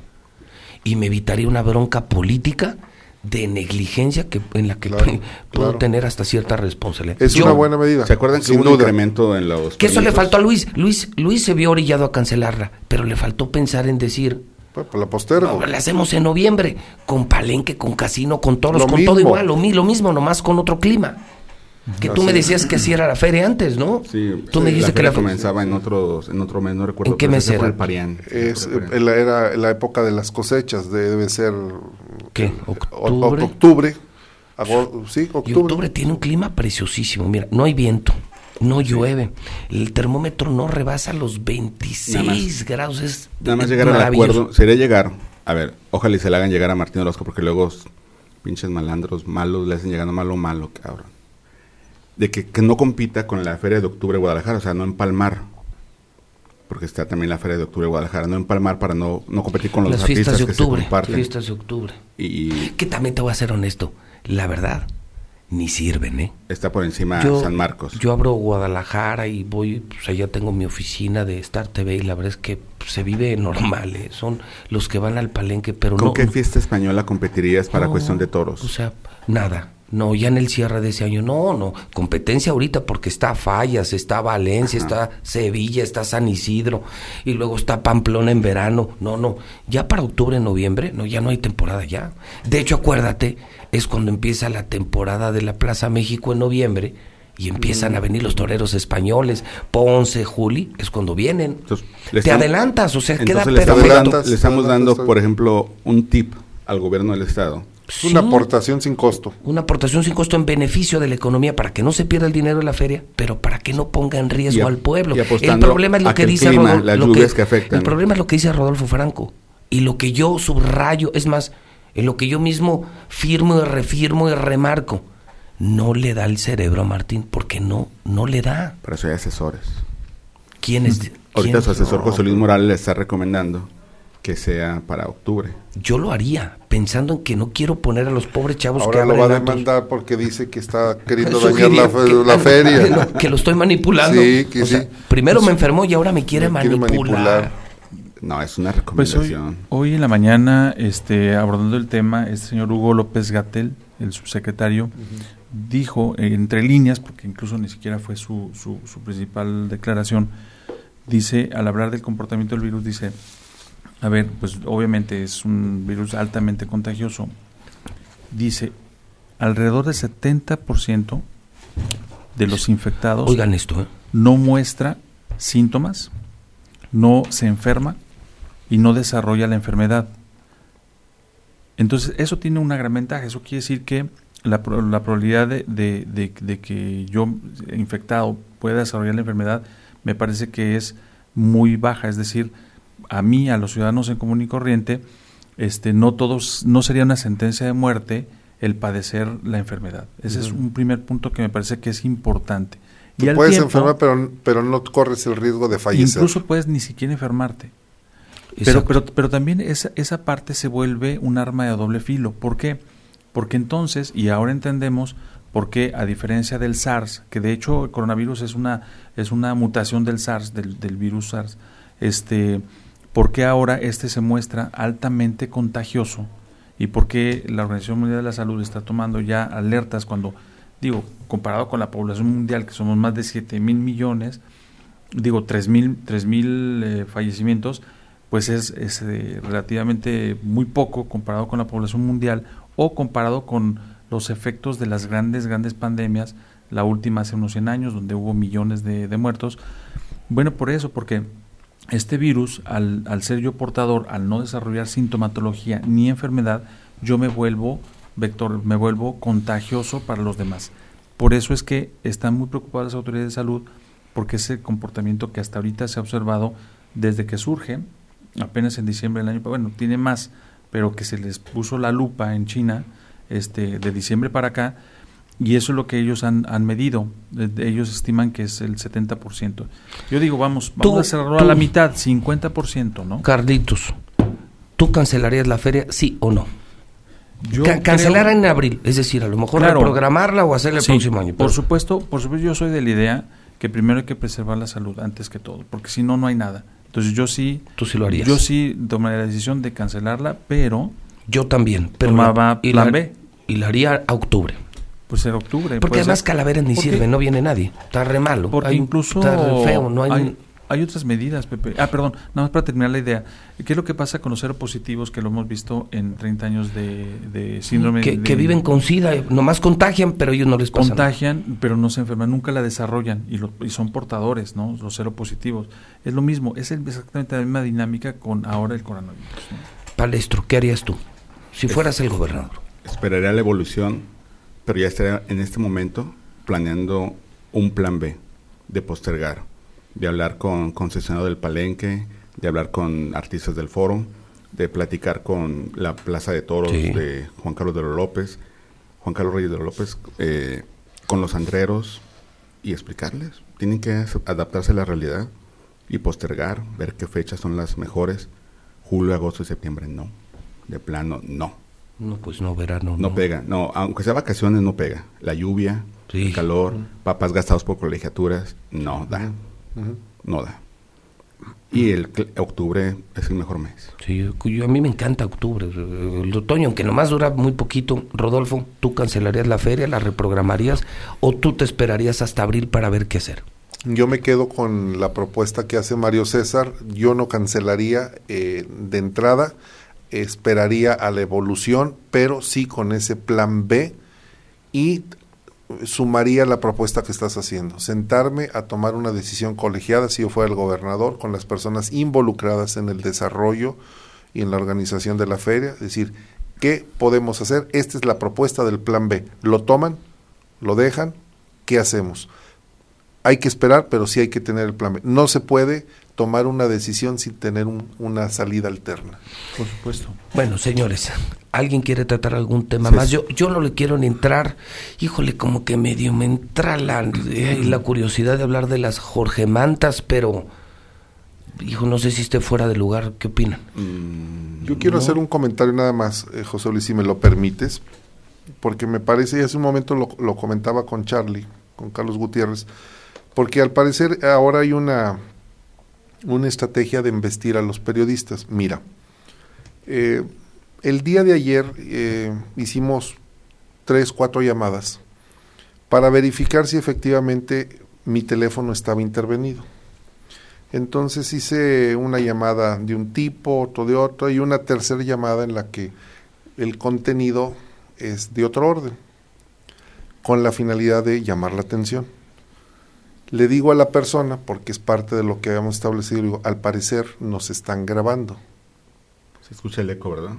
y me evitaría una bronca política de negligencia que en la que *laughs* puedo tener hasta cierta responsabilidad. Es una buena medida. ¿Se acuerdan que hubo un incremento en los Que eso le faltó a Luis. Luis Luis se vio orillado a cancelarla, pero le faltó pensar en decir pues, pues la postergo. la hacemos en noviembre con Palenque, con Casino, con toros, con todo igual, lo, lo mismo, nomás con otro clima. Que tú me decías que así era la feria antes, ¿no? Sí, tú me dijiste que la comenzaba en otros en otro mes, no recuerdo. ¿En qué mes era? El Parián. Es, la, era la época de las cosechas, debe ser ¿Qué? ¿Octubre? octubre. sí, octubre. Y octubre tiene un clima preciosísimo. Mira, no hay viento, no llueve. El termómetro no rebasa los 26 grados. Es, nada más llegar al acuerdo. Sería llegar. A ver, ojalá y se le hagan llegar a Martín Orozco porque luego pinches malandros malos le hacen llegando malo, malo, cabrón. De que, que no compita con la Feria de Octubre de Guadalajara, o sea, no empalmar porque está también la Feria de Octubre de Guadalajara, no empalmar para no, no competir con los Las artistas fiestas de que se octubre. comparten. Fiestas de octubre. Y Que también te voy a ser honesto. La verdad, ni sirven, ¿eh? está por encima Yo- San Marcos. Yo abro Guadalajara y voy, pues allá tengo mi oficina de Star TV y la verdad es que pues, se vive normal, ¿eh? Son los que van al palenque, pero ¿Con no... qué fiesta española competirías para no, cuestión de toros? O sea, nada. No, ya en el cierre de ese año, no, no. Competencia ahorita porque está Fallas, está Valencia, está Sevilla, está San Isidro y luego está Pamplona en verano. No, no. Ya para octubre, noviembre, no, ya no hay temporada ya. De hecho, acuérdate, es cuando empieza la temporada de la Plaza México en noviembre y empiezan a venir los toreros españoles. Ponce, Juli, es cuando vienen. Entonces, Te estamos- adelantas, o sea, queda Entonces le estamos, perfecto. le estamos dando, por ejemplo, un tip al gobierno del estado. Una aportación sin costo. una aportación sin costo en beneficio de la economía para que no se pierda el dinero de la feria, pero para que no ponga en riesgo a- al pueblo. El problema es lo que dice clima, Rodolfo. las lo lluvias que afectan. El problema es lo que dice Rodolfo Franco. Y lo que yo subrayo, es más, en lo que yo mismo firmo y refirmo y remarco, no le da el cerebro a Martín, porque no, no le da. Para eso hay asesores. ¿Quién es? Ahorita su asesor José Luis Morales le está recomendando que sea para octubre. Yo lo haría, pensando en que no quiero poner a los pobres chavos que Ahora lo va a demandar porque dice que está queriendo *laughs* dañar la, fe- que- la que feria. lo- que lo estoy manipulando. Sí, que O sea, sí. primero me enfermó y ahora me quiere, Me quiere manipular. manipular. No, es una Pues hoy, recomendación. hoy en la mañana, este, abordando el tema, el señor Hugo López Gatel, el subsecretario, dijo, eh, entre líneas, porque incluso ni siquiera fue su, su, su principal declaración, dice, al hablar del comportamiento del virus, dice, a ver, pues obviamente es un virus altamente contagioso, dice, alrededor del 70% de los infectados Oigan esto, ¿eh? no muestra síntomas, no se enferma y no desarrolla la enfermedad. Entonces, eso tiene una gran ventaja. Eso quiere decir que la, la probabilidad de, de- de- de que yo infectado pueda desarrollar la enfermedad me parece que es muy baja. Es decir, a mí, a los ciudadanos en común y corriente, este, no todos, no sería una sentencia de muerte el padecer la enfermedad. Ese es un primer punto que me parece que es importante. Tú al puedes tiempo- enfermar, pero, pero no corres el riesgo de fallecer. Incluso puedes ni siquiera enfermarte. Pero, pero, pero también esa, esa parte se vuelve un arma de doble filo. ¿Por qué? Porque entonces, y ahora entendemos por qué, a diferencia del SARS, que de hecho el coronavirus es una, es una mutación del SARS, del, del virus SARS, este, ¿por qué ahora este se muestra altamente contagioso? ¿Y por qué la Organización Mundial de la Salud está tomando ya alertas cuando, digo, comparado con la población mundial, que somos más de 7 mil millones, digo, 3 mil, tres mil eh, fallecimientos, pues es, es, eh, relativamente muy poco comparado con la población mundial o comparado con los efectos de las grandes, grandes pandemias, la última hace unos 100 años, donde hubo millones de, de muertos. Bueno, por eso, porque este virus, al, al ser yo portador, al no desarrollar sintomatología ni enfermedad, yo me vuelvo vector, me vuelvo contagioso para los demás. Por eso es que están muy preocupadas las autoridades de salud, porque es el comportamiento que hasta ahorita se ha observado desde que surge, apenas en diciembre del año, bueno, tiene más, pero que se les puso la lupa en China, este, de diciembre para acá, y eso es lo que ellos han, han medido. Eh, Ellos estiman que es el 70%. Yo digo, vamos, vamos Tú- a cerrarlo tú- a la mitad, 50%, ¿no? Carlitos, ¿tú cancelarías la feria, sí o no? Yo Ca- cancelar creo- en abril, es decir, a lo mejor Claro. reprogramarla o hacerla el Sí, próximo año. Por supuesto, por supuesto, yo soy de la idea que primero hay que preservar la salud antes que todo, porque si no, no hay nada. Entonces yo sí, Tú sí lo harías. yo sí tomaría la decisión de cancelarla, pero Yo también, pero Tomaba y plan la, B. y la haría a octubre. Pues en octubre. Porque además ser. calaveras ni sirve, no viene nadie. Está re malo. Porque Hay- incluso está re feo, no hay, hay, hay otras medidas, Pepe. Ah, perdón, nada más para terminar la idea. ¿Qué es lo que pasa con los seropositivos que lo hemos visto en 30 años de, de síndrome? que, de- que viven con SIDA, nomás contagian, pero ellos no les pasa nada. contagian, pero no se enferman, nunca la desarrollan y, lo- y son portadores, ¿no? Los seropositivos. Es lo mismo, es exactamente la misma dinámica con ahora el coronavirus. ¿no? Palestro, ¿qué harías tú? Si fueras el gobernador. Esperaría la evolución, pero ya estaría en este momento planeando un plan B de postergar, de hablar con concesionado del Palenque, de hablar con artistas del foro, de platicar con la Plaza de Toros Sí. de Juan Carlos de los López, Juan Carlos Reyes de los López, eh, con los andreros y explicarles. Tienen que adaptarse a la realidad y postergar, ver qué fechas son las mejores. Julio, agosto y septiembre, no. De plano, no. No, pues no, verano. No, pega, no, aunque sea vacaciones, no pega. La lluvia, el calor, papas gastados por colegiaturas, no da. No da. Y el octubre es el mejor mes. Sí, a mí me encanta octubre. El otoño, aunque nomás dura muy poquito. Rodolfo, ¿tú cancelarías la feria, la reprogramarías o tú te esperarías hasta abril para ver qué hacer? Yo me quedo con la propuesta que hace Mario César. Yo no cancelaría eh, de entrada, esperaría a la evolución, pero sí con ese plan B y sumaría la propuesta que estás haciendo, sentarme a tomar una decisión colegiada si yo fuera el gobernador con las personas involucradas en el desarrollo y en la organización de la feria, decir, ¿qué podemos hacer? Esta es la propuesta del plan B. ¿Lo toman? ¿Lo dejan? ¿Qué hacemos? Hay que esperar, pero sí hay que tener el plan B. No se puede tomar una decisión sin tener una salida alterna. Por supuesto. Bueno, señores, ¿alguien quiere tratar algún tema más? Yo, yo no le quiero ni entrar, híjole, como que medio me entra la, eh, la curiosidad de hablar de las Jorge Mantas, pero, hijo, no sé si esté fuera de lugar, ¿qué opinan? Mm, yo quiero hacer un comentario nada más, eh, José Luis, si me lo permites, porque me parece, y hace un momento lo, lo comentaba con Charlie, con Carlos Gutiérrez, porque al parecer ahora hay una una estrategia de investir a los periodistas. Mira, eh, el día de ayer eh, hicimos tres, cuatro llamadas para verificar si efectivamente mi teléfono estaba intervenido. Entonces hice una llamada de un tipo, otro de otro, y una tercera llamada en la que el contenido es de otro orden, con la finalidad de llamar la atención. Le digo a la persona, porque es parte de lo que habíamos establecido, digo, al parecer nos están grabando. Se escucha el eco, ¿verdad?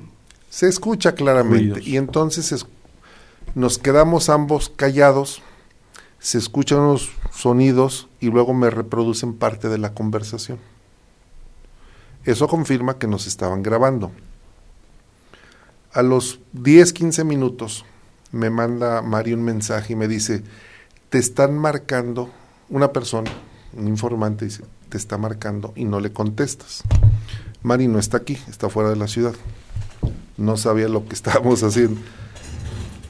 Se escucha claramente. Y entonces nos quedamos ambos callados, se escuchan unos sonidos y luego me reproducen parte de la conversación. Eso confirma que nos estaban grabando. A los 10, 15 minutos me manda Mario un mensaje y me dice, te están marcando una persona, un informante, dice, te está marcando y no le contestas. Mari no está aquí, está fuera de la ciudad. No sabía lo que *laughs* estábamos haciendo.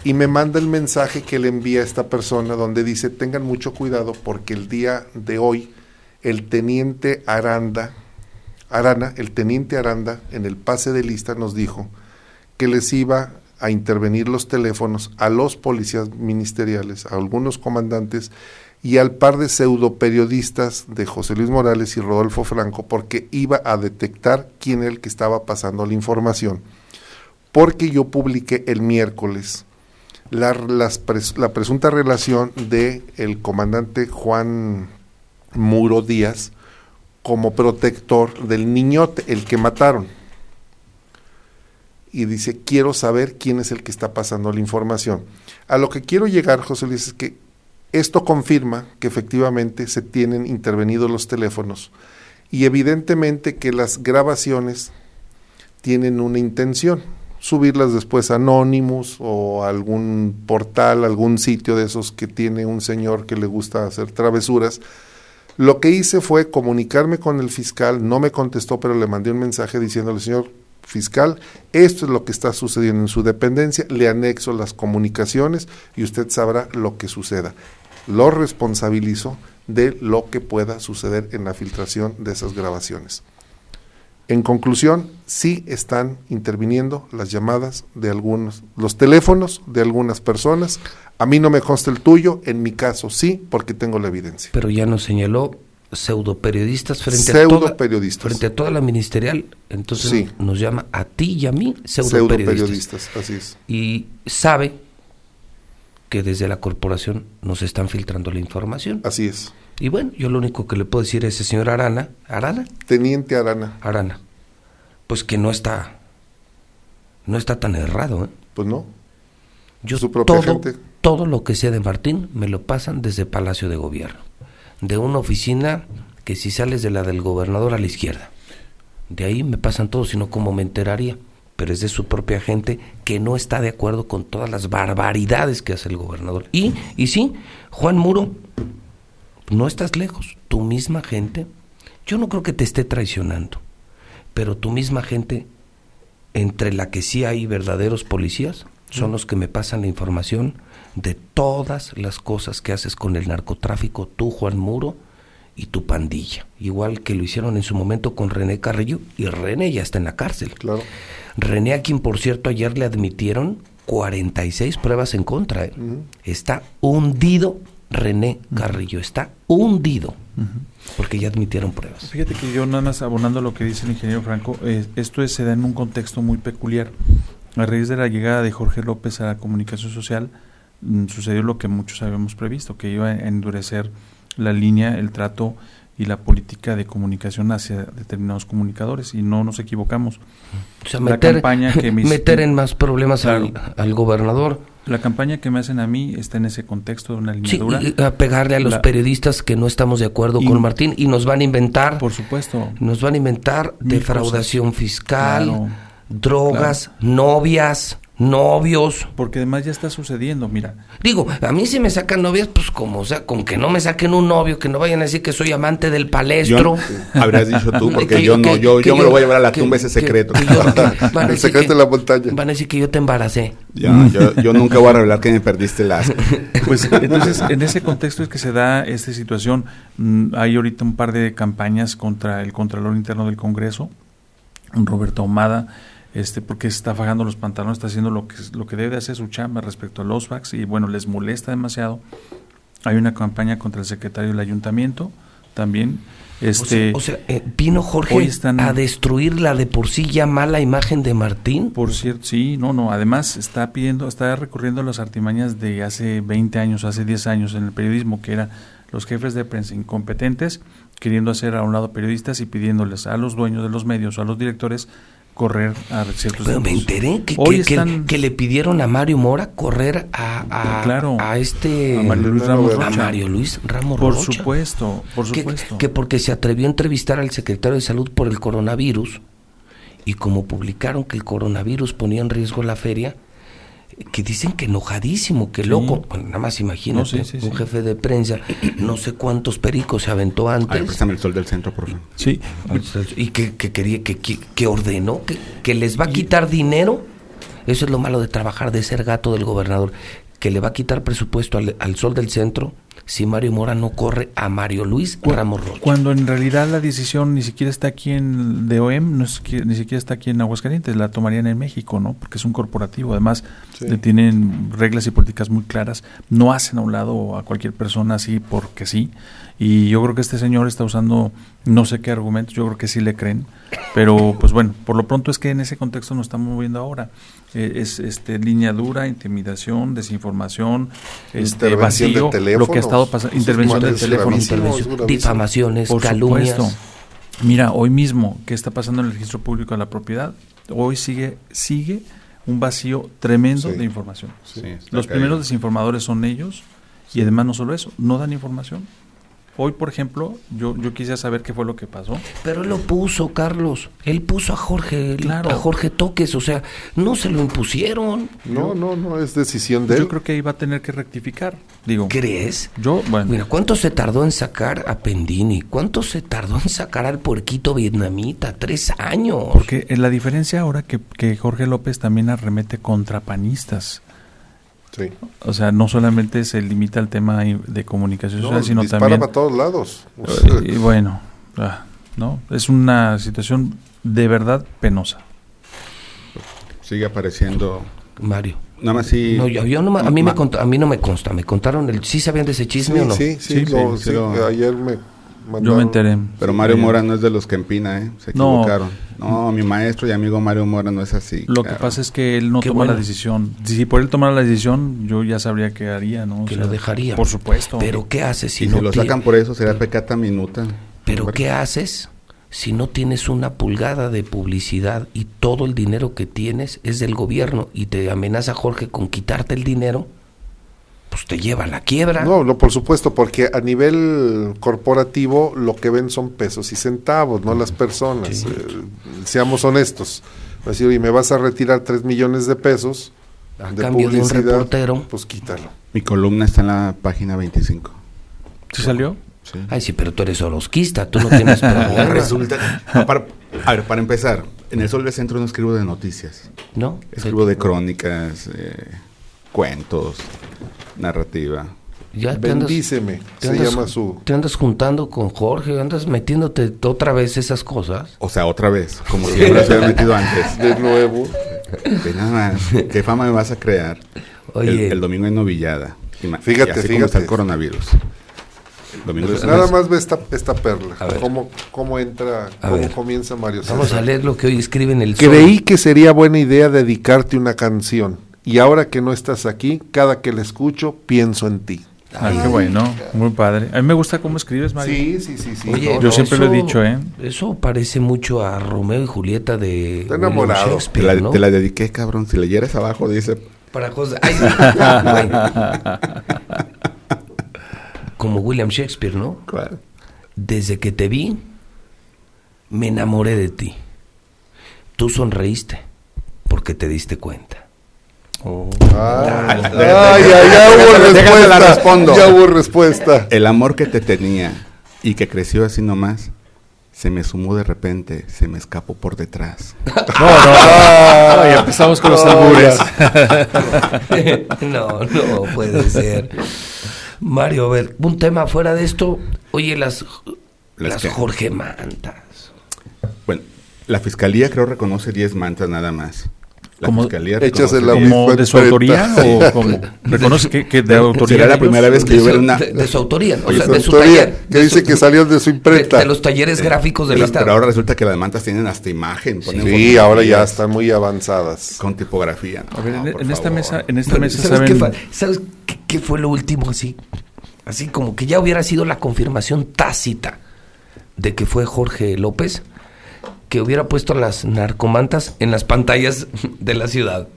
Y me manda el mensaje que le envía a esta persona donde dice, tengan mucho cuidado porque el día de hoy el teniente Aranda, Arana, el teniente Aranda, en el pase de lista nos dijo que les iba a intervenir los teléfonos a los policías ministeriales, a algunos comandantes y al par de pseudo periodistas de José Luis Morales y Rodolfo Franco porque iba a detectar quién era el que estaba pasando la información. Porque yo publiqué el miércoles la, la presunta relación de el comandante Juan Muro Díaz como protector del niñote, el que mataron. Y dice, quiero saber quién es el que está pasando la información. A lo que quiero llegar, José Luis, es que esto confirma que efectivamente se tienen intervenidos los teléfonos y evidentemente que las grabaciones tienen una intención, subirlas después a Anonymous o algún portal, algún sitio de esos que tiene un señor que le gusta hacer travesuras. Lo que hice fue comunicarme con el fiscal, no me contestó, pero le mandé un mensaje diciéndole, señor fiscal, esto es lo que está sucediendo en su dependencia, le anexo las comunicaciones y usted sabrá lo que suceda lo responsabilizo de lo que pueda suceder en la filtración de esas grabaciones. En conclusión, sí están interviniendo las llamadas de algunos, los teléfonos de algunas personas. A mí no me consta el tuyo, en mi caso sí, porque tengo la evidencia. Pero ya nos señaló pseudo periodistas frente a toda frente a toda la ministerial entonces nos llama a ti y a mí pseudo periodistas así es y sabe que desde la corporación nos están filtrando la información. Así es. Y bueno, yo lo único que le puedo decir a ese señor Arana, Arana. Teniente Arana. Arana. Pues que no está, no está tan errado, ¿eh? Pues no. Yo Su todo, todo lo que sea de Martín me lo pasan desde Palacio de Gobierno. De una oficina que si sales de la del gobernador a la izquierda. De ahí me pasan todo, sino como me enteraría pero es de su propia gente que no está de acuerdo con todas las barbaridades que hace el gobernador. Y, y sí, Juan Muro, no estás lejos, tu misma gente Yo no creo que te esté traicionando, pero tu misma gente, entre la que sí hay verdaderos policías, son los que me pasan la información de todas las cosas que haces con el narcotráfico, tú, Juan Muro, y tu pandilla. Igual que lo hicieron en su momento con René Carrillo, y René ya está en la cárcel. Claro. René, a quien por cierto ayer le admitieron 46 pruebas en contra. ¿eh? Está hundido René Carrillo, está hundido. Porque ya admitieron pruebas. Fíjate que yo nada más abonando lo que dice el ingeniero Franco, eh, esto se da en un contexto muy peculiar. A raíz de la llegada de Jorge López a la comunicación social, mm, sucedió lo que muchos habíamos previsto, que iba a endurecer la línea, el trato y la política de comunicación hacia determinados comunicadores y no nos equivocamos. O sea, meter, campaña que *laughs* meter en más problemas al, gobernador. La campaña que me hacen a mí está en ese contexto de una línea sí, a pegarle a los periodistas que no estamos de acuerdo con Martín y nos van a inventar. Por supuesto. Nos van a inventar defraudación fiscal, drogas, novias novios. Porque además ya está sucediendo, mira. Digo, a mí si me sacan novias, pues como, o sea, con que no me saquen un novio, que no vayan a decir que soy amante del palestro. habrías dicho tú, *laughs* porque yo no, yo, yo me lo voy a llevar a la tumba ese secreto. *laughs* el secreto de la montaña. Van a decir que yo te embaracé. Ya, yo, yo, nunca voy a revelar que me perdiste las. *laughs* Pues entonces, en ese contexto es que se da esta situación. Mm, hay ahorita un par de campañas contra el Contralor Interno del Congreso, Roberto Ahumada, este, porque está fajando los pantalones, está haciendo lo que, lo que debe hacer su chamba respecto a los fax y bueno, les molesta demasiado. Hay una campaña contra el secretario del ayuntamiento también. Este, o sea, eh, vino Jorge a destruir la de por sí ya mala imagen de Martín. Por cierto, sí, no, no. Además está pidiendo, está recurriendo a las artimañas de hace 20 años, hace 10 años en el periodismo, que era los jefes de prensa incompetentes, queriendo hacer a un lado periodistas y pidiéndoles a los dueños de los medios, a los directores, correr a ciertos Pero me enteré que, que, le pidieron a Mario Mora correr a, a, este a Mario Luis Ramos Rocha. A Mario Luis Ramos por supuesto, por supuesto. Que, porque se atrevió a entrevistar al secretario de salud por el coronavirus y como publicaron que el coronavirus ponía en riesgo la feria, que dicen que enojadísimo, que loco. nada más imagínate, un jefe de prensa, no sé cuántos pericos se aventó antes. Ay, préstame el sol del centro, por favor. Sí. Y que, quería, que, que, ordenó, que, que les va a quitar dinero. Eso es lo malo de trabajar, de ser gato del gobernador, que le va a quitar presupuesto al, al sol del centro si Mario Mora no corre a Mario Luis Ramos Rocha. Cuando en realidad la decisión ni siquiera está aquí en DOM, no es, ni siquiera está aquí en Aguascalientes, la tomarían en México, ¿no? Porque es un corporativo, además tienen reglas y políticas muy claras, no hacen a un lado a cualquier persona así porque sí. Y yo creo que este señor está usando no sé qué argumentos, yo creo que sí le creen, pero pues bueno, por lo pronto es que en ese contexto nos estamos moviendo ahora. Eh, es este línea dura, intimidación, desinformación, este vacío, lo que ha estado pasando, intervención del teléfono, difamaciones, por calumnias. Mira, hoy mismo, ¿qué está pasando en el registro público de la propiedad? Hoy sigue, sigue un vacío tremendo de información. Los primeros desinformadores son ellos y además no solo eso, no dan información. Hoy, por ejemplo, yo, yo quise saber qué fue lo que pasó. Pero él lo puso, Carlos. Él puso a Jorge, a Jorge Toques, o sea, no se lo impusieron. No, no, no, es decisión de él. Yo creo que iba a tener que rectificar, digo. ¿Crees? Yo, bueno. Mira, ¿cuánto se tardó en sacar a Pendini? ¿Cuánto se tardó en sacar al puerquito vietnamita? Tres años. Porque la diferencia ahora que, que Jorge López también arremete contra panistas. O sea, no solamente se limita al tema de comunicación social, sino también... para todos lados. *laughs* y bueno, ah, no, es una situación de verdad penosa. Sigue apareciendo... Mario. Nada más sí. No, yo, no, a, mí me a mí no me consta. ¿Me contaron el. ¿Sí sabían de ese chisme o no? Sí, sí, sí, ayer me yo me enteré. Pero Mario Mora no es de los que empina, ¿eh? Se equivocaron. No, mi maestro y amigo Mario Mora no es así. Lo que pasa es que él no toma la decisión. Si, por él tomara la decisión, yo ya sabría qué haría, ¿no? que lo dejaría. Por supuesto. Pero ¿qué haces si y no si lo sacan por eso, será pecata minuta. Pero ¿qué haces si no tienes una pulgada de publicidad y todo el dinero que tienes es del gobierno y te amenaza Jorge con quitarte el dinero? Pues te lleva a la quiebra. No, no, por supuesto, porque a nivel corporativo lo que ven son pesos y centavos, no las personas. Eh, seamos honestos. Decir, oye, me vas a retirar 3 millones de pesos a de cambio de un reportero. Pues quítalo. Mi columna está en la página 25. ¿Sí salió? Ay, sí, pero tú eres orosquista, tú no tienes *laughs* problema. Resulta. no, para, a ver, para empezar, en el Sol del Centro no escribo de noticias. ¿No? Escribo de crónicas, eh, cuentos, narrativa. Ya te andas, Bendíceme, te se andas- llama su... Te andas juntando con Jorge, andas metiéndote otra vez esas cosas. O sea, otra vez, como si me lo hubiera metido antes. *laughs* De nuevo. Nada más, ¿qué fama me vas a crear? Oye. el, el domingo en Novillada. Fíjate, y así como fíjate. está el coronavirus. Domingo Pues es- nada más ve esta, esta perla. Cómo, cómo entra, A cómo ver. comienza Mario Vamos César. a leer lo que hoy escribe en el Sol. Creí que sería buena idea dedicarte una canción. Y ahora que no estás aquí, cada que la escucho, pienso en ti. Ah, qué bueno, muy padre. A mí me gusta cómo escribes, Mario. Sí, sí, sí, sí. Oye, no, Yo no. siempre lo he dicho, ¿eh? Eso parece mucho a Romeo y Julieta de Está William enamorado. te, Shakespeare, la, ¿no? te la dediqué, cabrón. Si leyeras abajo, dice. Para cosas. *laughs* Ay. Como William Shakespeare, ¿no? ¿cuál? Desde que te vi, me enamoré de ti. Tú sonreíste porque te diste cuenta. Oh. Ah, Ah, ay, ya, ya hubo respuesta. la respondo. Ya hubo respuesta. El amor que te tenía y que creció así nomás, se me sumó de repente, se me escapó por detrás. *laughs* No, no, no, ya empezamos con los albures. *laughs* no, no puede ser. Mario, a ver, un tema fuera de esto. Oye, las, ¿Las las? Jorge Mantas. Bueno, la fiscalía creo reconoce 10 mantas nada más. La ¿Cómo? fiscalía reconoce la 10. ¿Como misma de su autoría o como? *laughs* ¿Reconoce que, que de autoría? Sería de la primera vez que De yo veo una... de- de su autoría, o Oye, sea, Su de su autoría, taller. que de dice su- que salió de su de, imprenta. de los talleres gráficos del pero, Estado. pero ahora resulta que las mantas tienen hasta imagen. ponen Sí, ahora ya están muy avanzadas. Con tipografía. No, A ver, en, esta favor. mesa, en esta Pero, mesa ¿Sabes, qué, saben. fa- ¿sabes qué, qué fue lo último así? Así como que ya hubiera sido la confirmación tácita de que fue Jorge López que hubiera puesto las narcomantas en las pantallas *laughs* de la ciudad.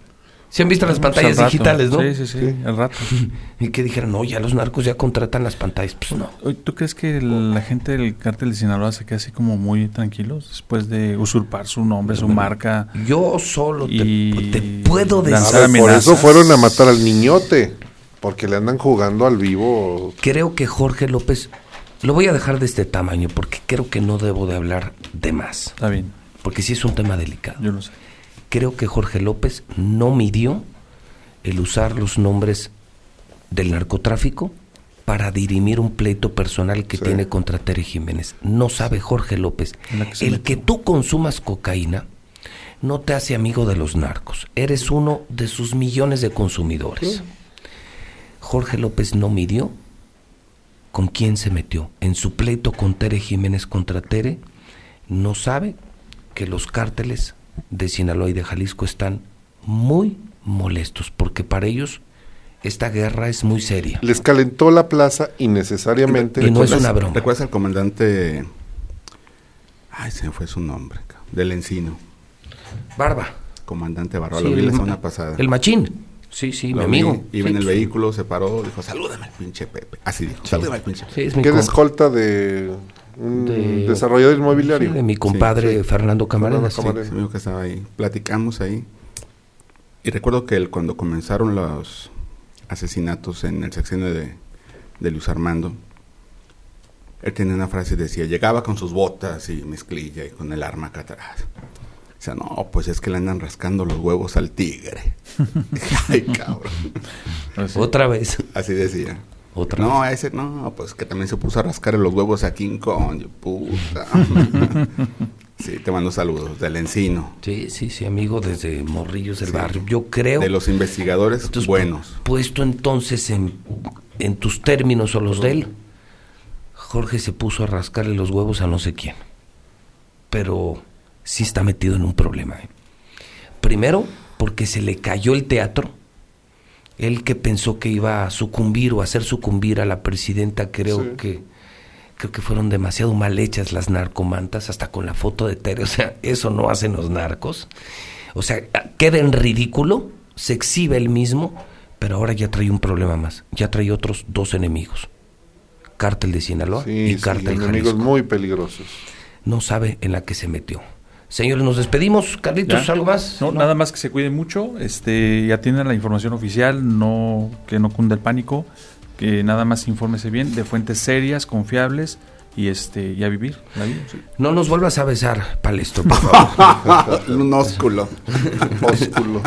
¿Se han visto las Pues, pantallas digitales, no? Sí, sí, sí, al rato. *laughs* Y que dijeran, no, ya los narcos ya contratan las pantallas. Pues no. Oye, ¿Tú crees que la gente del cártel de Sinaloa se queda así como muy tranquilos después de usurpar su nombre, su marca? Yo solo te, Y te puedo decir. Ver, por eso fueron a matar al niñote. Porque le andan jugando al vivo. Creo que Jorge López, lo voy a dejar de este tamaño porque creo que no debo de hablar de más. Está bien, Porque sí es un tema delicado. yo lo sé. creo que Jorge López no midió el usar los nombres del narcotráfico para dirimir un pleito personal que Sí. tiene contra Tere Jiménez. No sabe Jorge López. Que El metió. que tú consumas cocaína no te hace amigo de los narcos. Eres uno de sus millones de consumidores. Jorge López no midió con quién se metió. En su pleito con Tere Jiménez contra Tere, no sabe que los cárteles de Sinaloa y de Jalisco están muy molestos, porque para ellos esta guerra es muy seria. Les calentó la plaza innecesariamente. Y no es ¿Recuerdas- una broma. ¿Recuerdas al comandante? Ay, se me fue su nombre. Del Encino. Barba. Comandante Barba. Sí, lo vi la ma- semana pasada. El machín. Sí, sí, Lo mi vi, amigo. Iba Sí, en el pues, vehículo, se paró, dijo, salúdame al pinche Pepe. Así dijo, salúdame al pinche Pepe. Sí, es mi que escolta de un De- desarrollador inmobiliario. sí, de mi compadre sí. Fernando Camarena. Fernando sí. Camarena. Sí, se me dijo que estaba ahí. Platicamos ahí. Y recuerdo que él, cuando comenzaron los asesinatos en el sexenio de, de Luis Armando, él tenía una frase, decía, llegaba con sus botas y mezclilla y con el arma acá atrás. Sea, no, pues es que le andan rascando los huevos al tigre. *laughs* Ay, cabrón. Otra vez. Así decía. Otra no, a ese no, pues que también se puso a rascar los huevos a King Kong, yo, puta. *laughs* sí, te mando saludos del encino, Sí, sí, sí, amigo, desde Morrillos del Barrio. Yo creo. de los investigadores Entonces, buenos. Puesto entonces en, en tus términos o los de él, Jorge se puso a rascarle los huevos a no sé quién. Pero sí está metido en un problema. ¿eh? Primero, porque se le cayó el teatro. Él que pensó que iba a sucumbir o hacer sucumbir a la presidenta, creo Sí. que creo que fueron demasiado mal hechas las narcomantas, hasta con la foto de Tere. O sea, eso no hacen los narcos. O sea, queda en ridículo, se exhibe él mismo, pero ahora ya trae un problema más. Ya trae otros dos enemigos. Cártel de Sinaloa Sí, y sí, Cártel enemigos Jalisco. muy peligrosos. No sabe en la que se metió. Señores, nos despedimos. Carlitos, ¿Ya? ¿algo más? No, nada más que se cuiden mucho, este, ya tienen la información oficial, no que no cunde el pánico. que nada más infórmese bien de fuentes serias, confiables y este y a vivir la vida. sí. No nos vuelvas a besar, Palestro, por *laughs* favor. un ósculo. ósculo.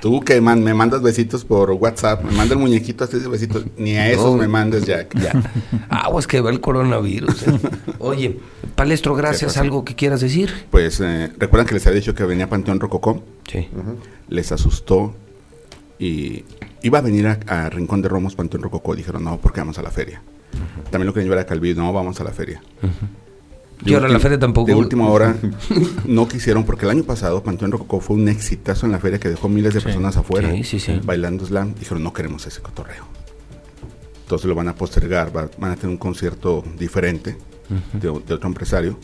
Tú que man- me mandas besitos por WhatsApp, me manda el muñequito así de besitos, ni a esos No. me mandes, Jack. ya. Aguas que va el coronavirus. ¿eh? Oye, Palestro, gracias. ¿Algo que quieras decir? Pues eh, recuerdan que les había dicho que venía Panteón Rococó, Sí. les asustó y iba a venir a, a Rincón de Romos, Panteón Rococó, dijeron no, porque vamos a la feria. También lo querían llevar a Calvillo, no, vamos a la feria. Y ahora la feria tampoco. De última hora *laughs* no quisieron porque el año pasado Panteón Rococó fue un exitazo en la feria que dejó miles de Sí. personas afuera Sí, sí, sí. bailando slam. Dijeron no queremos ese cotorreo. Entonces lo van a postergar, va- van a tener un concierto diferente de, otro empresario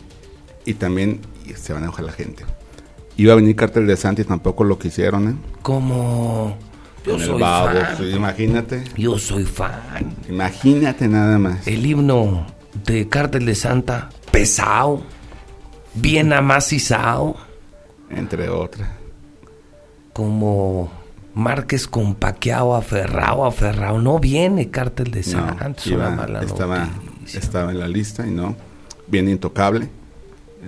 y también y se van a enojar la gente. Iba a venir Cartel de Santi, tampoco lo quisieron, ¿eh? Como. Yo Con el soy babo, fan. sí, imagínate, Yo soy fan. imagínate nada más. El himno de Cártel de Santa, pesado, bien amacizado, Entre otras. como Márquez con paqueado, aferrado, aferrado. No viene Cártel de No, Santa. es iba- estaba, estaba en la lista y no. Bien intocable.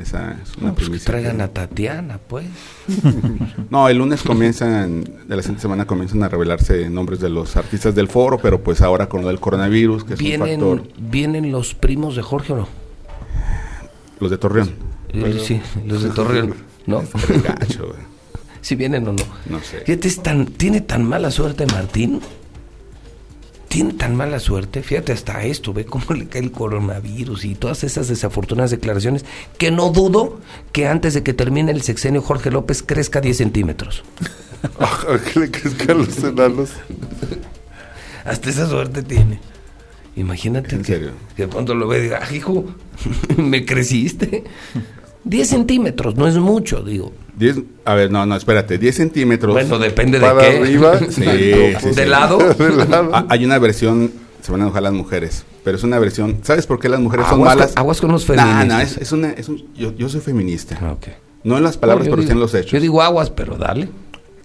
Esa es una No, pues que traigan a Tatiana, pues. *laughs* No, el lunes comienzan, de la siguiente semana comienzan a revelarse nombres de los artistas del foro, pero pues ahora con lo del coronavirus, que es un factor, ¿Vienen, ¿Vienen los primos de Jorge o no? los de Torreón. Eh, sí, los de Torreón. ¿No? *laughs* Gacho, güey. *laughs* Si vienen o no. No sé. Fíjate, es tan, tiene tan mala suerte Martín. Tiene tan mala suerte. Fíjate hasta esto, ve cómo *laughs* le cae el coronavirus y todas esas desafortunadas declaraciones que no dudo que antes de que termine el sexenio Jorge López crezca 10 centímetros. *laughs* ¿A qué le que a los enanos? Hasta esa suerte tiene. Imagínate ¿En que, serio? que de pronto lo ve y diga, "Ah, hijo, *laughs* me creciste. 10 centímetros, no es mucho, digo. A ver, no, no, espérate, 10 centímetros. Bueno, depende de qué. arriba. *laughs* Sí, ¿De lado? *laughs* De lado. Ah, hay una versión, se van a enojar las mujeres, pero es una versión, ¿sabes por qué las mujeres son Aguas con- malas? aguas con los Nah, nah, feministas. es, es una, es un- yo, yo soy feminista. Ah. No en las palabras, No, pero sí en los hechos. Yo digo aguas, pero dale.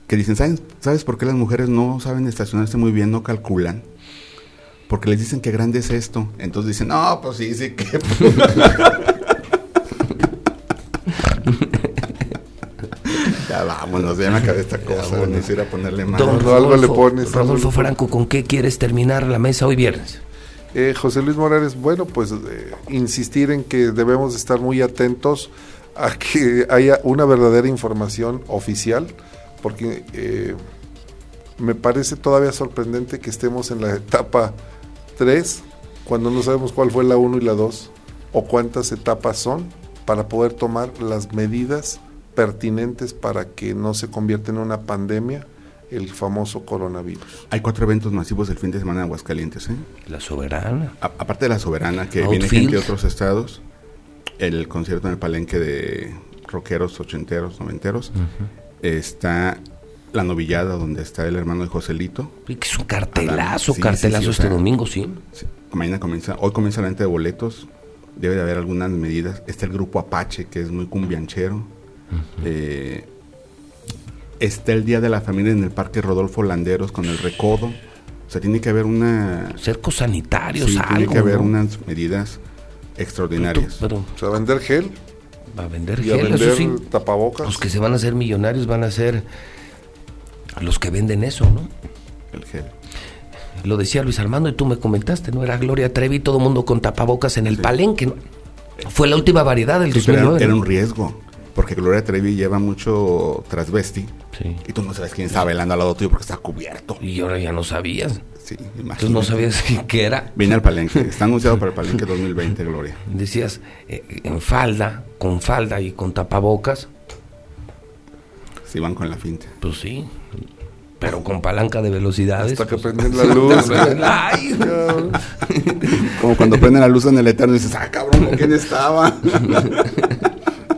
que dicen, ¿sabes, ¿sabes por qué las mujeres no saben estacionarse muy bien, no calculan? Porque les dicen que grande es esto. Entonces dicen, no, pues sí, sí que... *laughs* ya vámonos, ya me acabé esta *laughs* cosa. ir a ponerle más. Don no, algo le Rodolfo, pones, algo Rodolfo le pones. Franco, ¿con qué quieres terminar la mesa hoy viernes? Eh, José Luis Morales, bueno, pues eh, insistir en que debemos estar muy atentos a que haya una verdadera información oficial, porque eh, me parece todavía sorprendente que estemos en la etapa 3, cuando no sabemos cuál fue la 1 y la 2, o cuántas etapas son, para poder tomar las medidas pertinentes para que no se convierta en una pandemia el famoso coronavirus. Hay cuatro eventos masivos el fin de semana en Aguascalientes. ¿eh? La soberana. A- aparte de la Soberana, que Outfield. viene gente de otros estados, el concierto en el palenque de rockeros ochenteros, noventeros, está la novillada donde está el hermano de Joselito. Que Es un cartelazo, Sí, sí, cartelazo sí, o este sea, domingo, sí. Sí, Mañana comienza, hoy comienza la venta de boletos, debe de haber algunas medidas. Está el grupo Apache, que es muy cumbianchero. Eh, está el Día de la Familia en el Parque Rodolfo Landeros con el recodo. O sea, tiene que haber una... Cercos sanitarios, sí, algo. tiene que haber ¿no? unas medidas extraordinarias. Pero O sea, vender gel va a vender y a gel, vender eso sí. tapabocas. Los que se van a hacer millonarios van a ser los que venden eso, ¿no? El gel. Lo decía Luis Armando y tú me comentaste, ¿no? Era Gloria Trevi, todo el mundo con tapabocas en el palenque. ¿no? Fue la última variedad del Sí, pero era, 2009. era ¿no? un riesgo, porque Gloria Trevi lleva mucho transvesti Sí. y tú no sabes quién está bailando al lado tuyo porque está cubierto. Y ahora ya no sabías. Sí, Entonces imagínate. no sabías *laughs* qué era. Viene al palenque, está anunciado para el palenque 2020, Gloria. Decías, eh, en falda, con falda y con tapabocas, Si van con la finta. pues sí. Pero con palanca de velocidades. Hasta que pues, prenden *laughs* la luz. Ay. Como cuando prenden la luz en el eterno y dices, ah, cabrón, ¿con quién estaba? *laughs*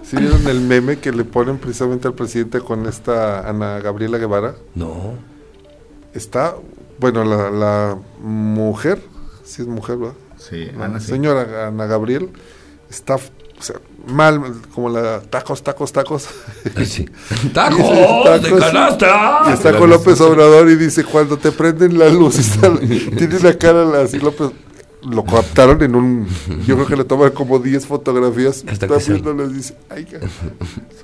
¿Sí vieron el meme que le ponen precisamente al presidente con esta Ana Gabriela Guevara? no. Está, bueno, la, la mujer, sí es mujer, ¿verdad? Sí, La Ana, sí. señora Ana Gabriel está f- o sea, mal, como la tacos, tacos, tacos. Sí. *laughs* *laughs* ¡Tacos de canasta! Y está con López Obrador y dice, cuando te prenden la luz, *laughs* está- tiene una cara así, López, lo captaron en un, yo creo que le toman como 10 fotografías, sale. viendo, les dice, ay,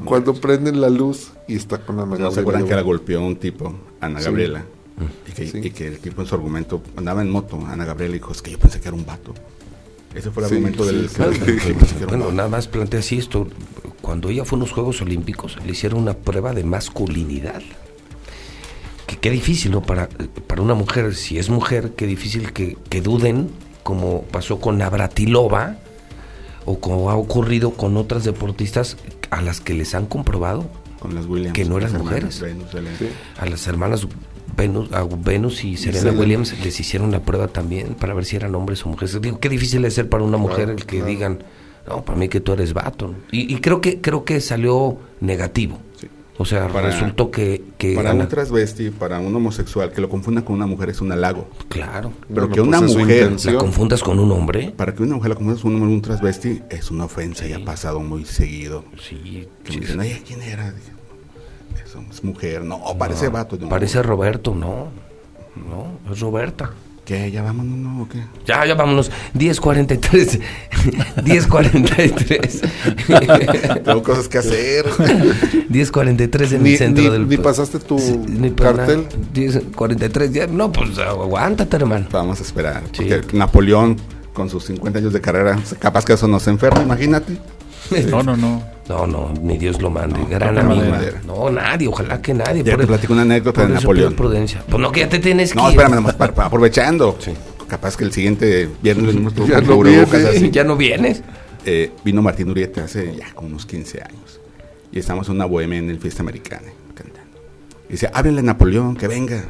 cuando prenden la luz y está con la No mano. se acuerdan que la golpeó un tipo, Ana Sí. Gabriela. Y que, Sí. y que el tipo en su argumento andaba en moto. Ana Gabriela dijo: Es que yo pensé que era un vato. Ese fue el Sí, argumento sí, del. que- un Bueno, nada más plantea así esto. Cuando ella fue a unos Juegos Olímpicos, le hicieron una prueba de masculinidad. Que qué difícil, ¿no? Para, para una mujer, si es mujer, qué difícil que, que duden, como pasó con Navratilova, o como ha ocurrido con otras deportistas a las que les han comprobado, Con las Williams. que no eran mujeres. Venus. Sí. a las hermanas Venus, a Venus y Serena Selena. Williams les hicieron la prueba también para ver si eran hombres o mujeres. Digo, qué difícil es ser para una mujer Claro, el que claro. digan, no, para mí que tú eres vato. ¿no? Y, y creo que creo que salió negativo. O sea, Para- resultó que, que Para Ana- un transvesti, para un homosexual, que lo confunda con una mujer es un halago. claro, Pero Bueno, que una pues es su mujer- la confundas con un hombre. Para que una mujer la confunda con un, un transvesti es una ofensa y ha pasado muy seguido. Sí, Que sí, me dicen, oye, ¿quién era? Dije, es mujer. No, parece no, vato. No. Parece Roberto, no. No, es Roberta. ¿Qué? ¿Ya vámonos no, o qué? Ya, ya vámonos. 10.43. 10.43. *laughs* *laughs* Tengo cosas que hacer. 10.43 en Ni, el centro ni- del... ni pasaste tu Sí, cartel. nada. 10.43. Ya, no, pues aguántate, hermano. Vamos a esperar. Sí. Porque Napoleón, con sus 50 años de carrera, capaz que eso nos enferma, imagínate. *laughs* No, no, no. No, no, ni Dios lo mande. Gran no, amigo. madera. No, nadie, ojalá que nadie. Ya te platico una anécdota de Napoleón. prudencia. Pues no, que ya te tienes que No, espérame, nomás, para- para- aprovechando. *laughs* Capaz que el siguiente viernes venimos todos Ya con no viene. así. ¿Ya no vienes? Eh, vino Martín Urieta hace ya como unos 15 años. Y estamos en una bohemia en el Fiesta Americana, cantando. Y dice, háblenle a Napoleón, que venga.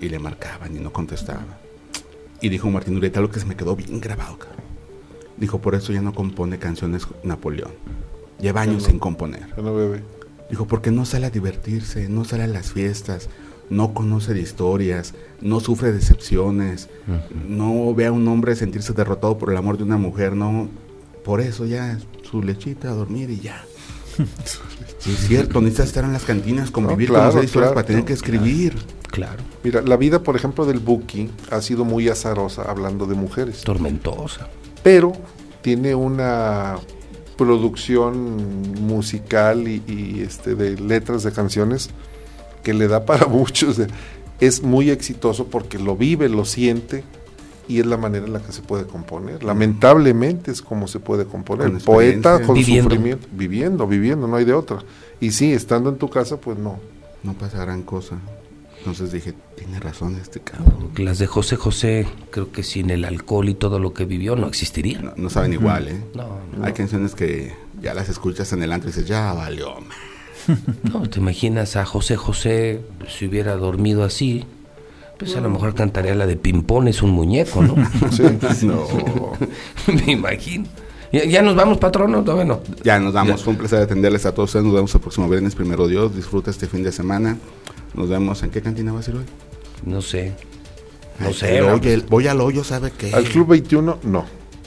Y le marcaban y no contestaba. Y dijo Martín Urieta algo que se me quedó bien grabado, cabrón. Dijo, por eso ya no compone canciones Napoleón. Lleva años sin componer. Ya no bebe. Dijo, porque no sale a divertirse, no sale a las fiestas, no conoce de historias, no sufre decepciones, no ve a un hombre sentirse derrotado por el amor de una mujer, no. Por eso ya su lechita a dormir y ya. *laughs* Sí, es cierto, necesita estar en las cantinas, convivir No, claro, con las historias claro, para tener que escribir. Claro. Mira, la vida, por ejemplo, del Buki ha sido muy azarosa hablando de mujeres. Tormentosa. Pero tiene una producción musical y, y, este de letras de canciones que le da *laughs* para muchos. Es muy exitoso porque lo vive, lo siente y es la manera en la que se puede componer. Lamentablemente es como se puede componer. Con poeta con Viviendo. sufrimiento, viviendo, viviendo, no hay de otra. Y sí, estando en tu casa, pues no. No pasa gran cosa. Entonces dije, tiene razón este cabrón. Las de José José, creo que sin el alcohol y todo lo que vivió no existirían. No, no saben igual, ¿eh? No, no. Hay canciones que ya las escuchas en el antro y dices, ya valió. ma". *laughs* No, te imaginas a José José si hubiera dormido así, pues a lo mejor cantaría la de Pimpón es un muñeco, ¿no? *laughs* No. *laughs* Me imagino. Ya, ya nos vamos, patrón, ¿no? Bueno, Ya nos damos. Ya. Fue un placer atenderles a todos ustedes. Nos vemos el próximo viernes, primero Dios. Disfruta este fin de semana. Nos vemos. ¿En qué cantina va a ser hoy? no sé. No Ay, sé. no, hoyo, el- voy al hoyo, ¿sabe qué? Al Club 21, no.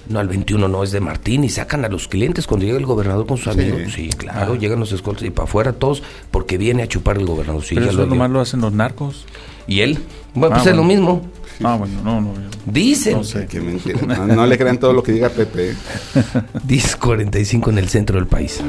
No, al 21 no, es de Martín y sacan a los clientes cuando llega el gobernador con sus Sí. amigos. Sí, claro, llegan los escoltas y para afuera todos porque viene a chupar el gobernador. Sí, Pero ya eso lo nomás lo hacen los narcos. ¿Y él? Bueno, Ah, pues es lo mismo. Ah, bueno, no, no. Dicen. No sé. Qué mentira. No, no le crean todo lo que diga Pepe. *laughs* ¿eh? 10.45 en el centro del país.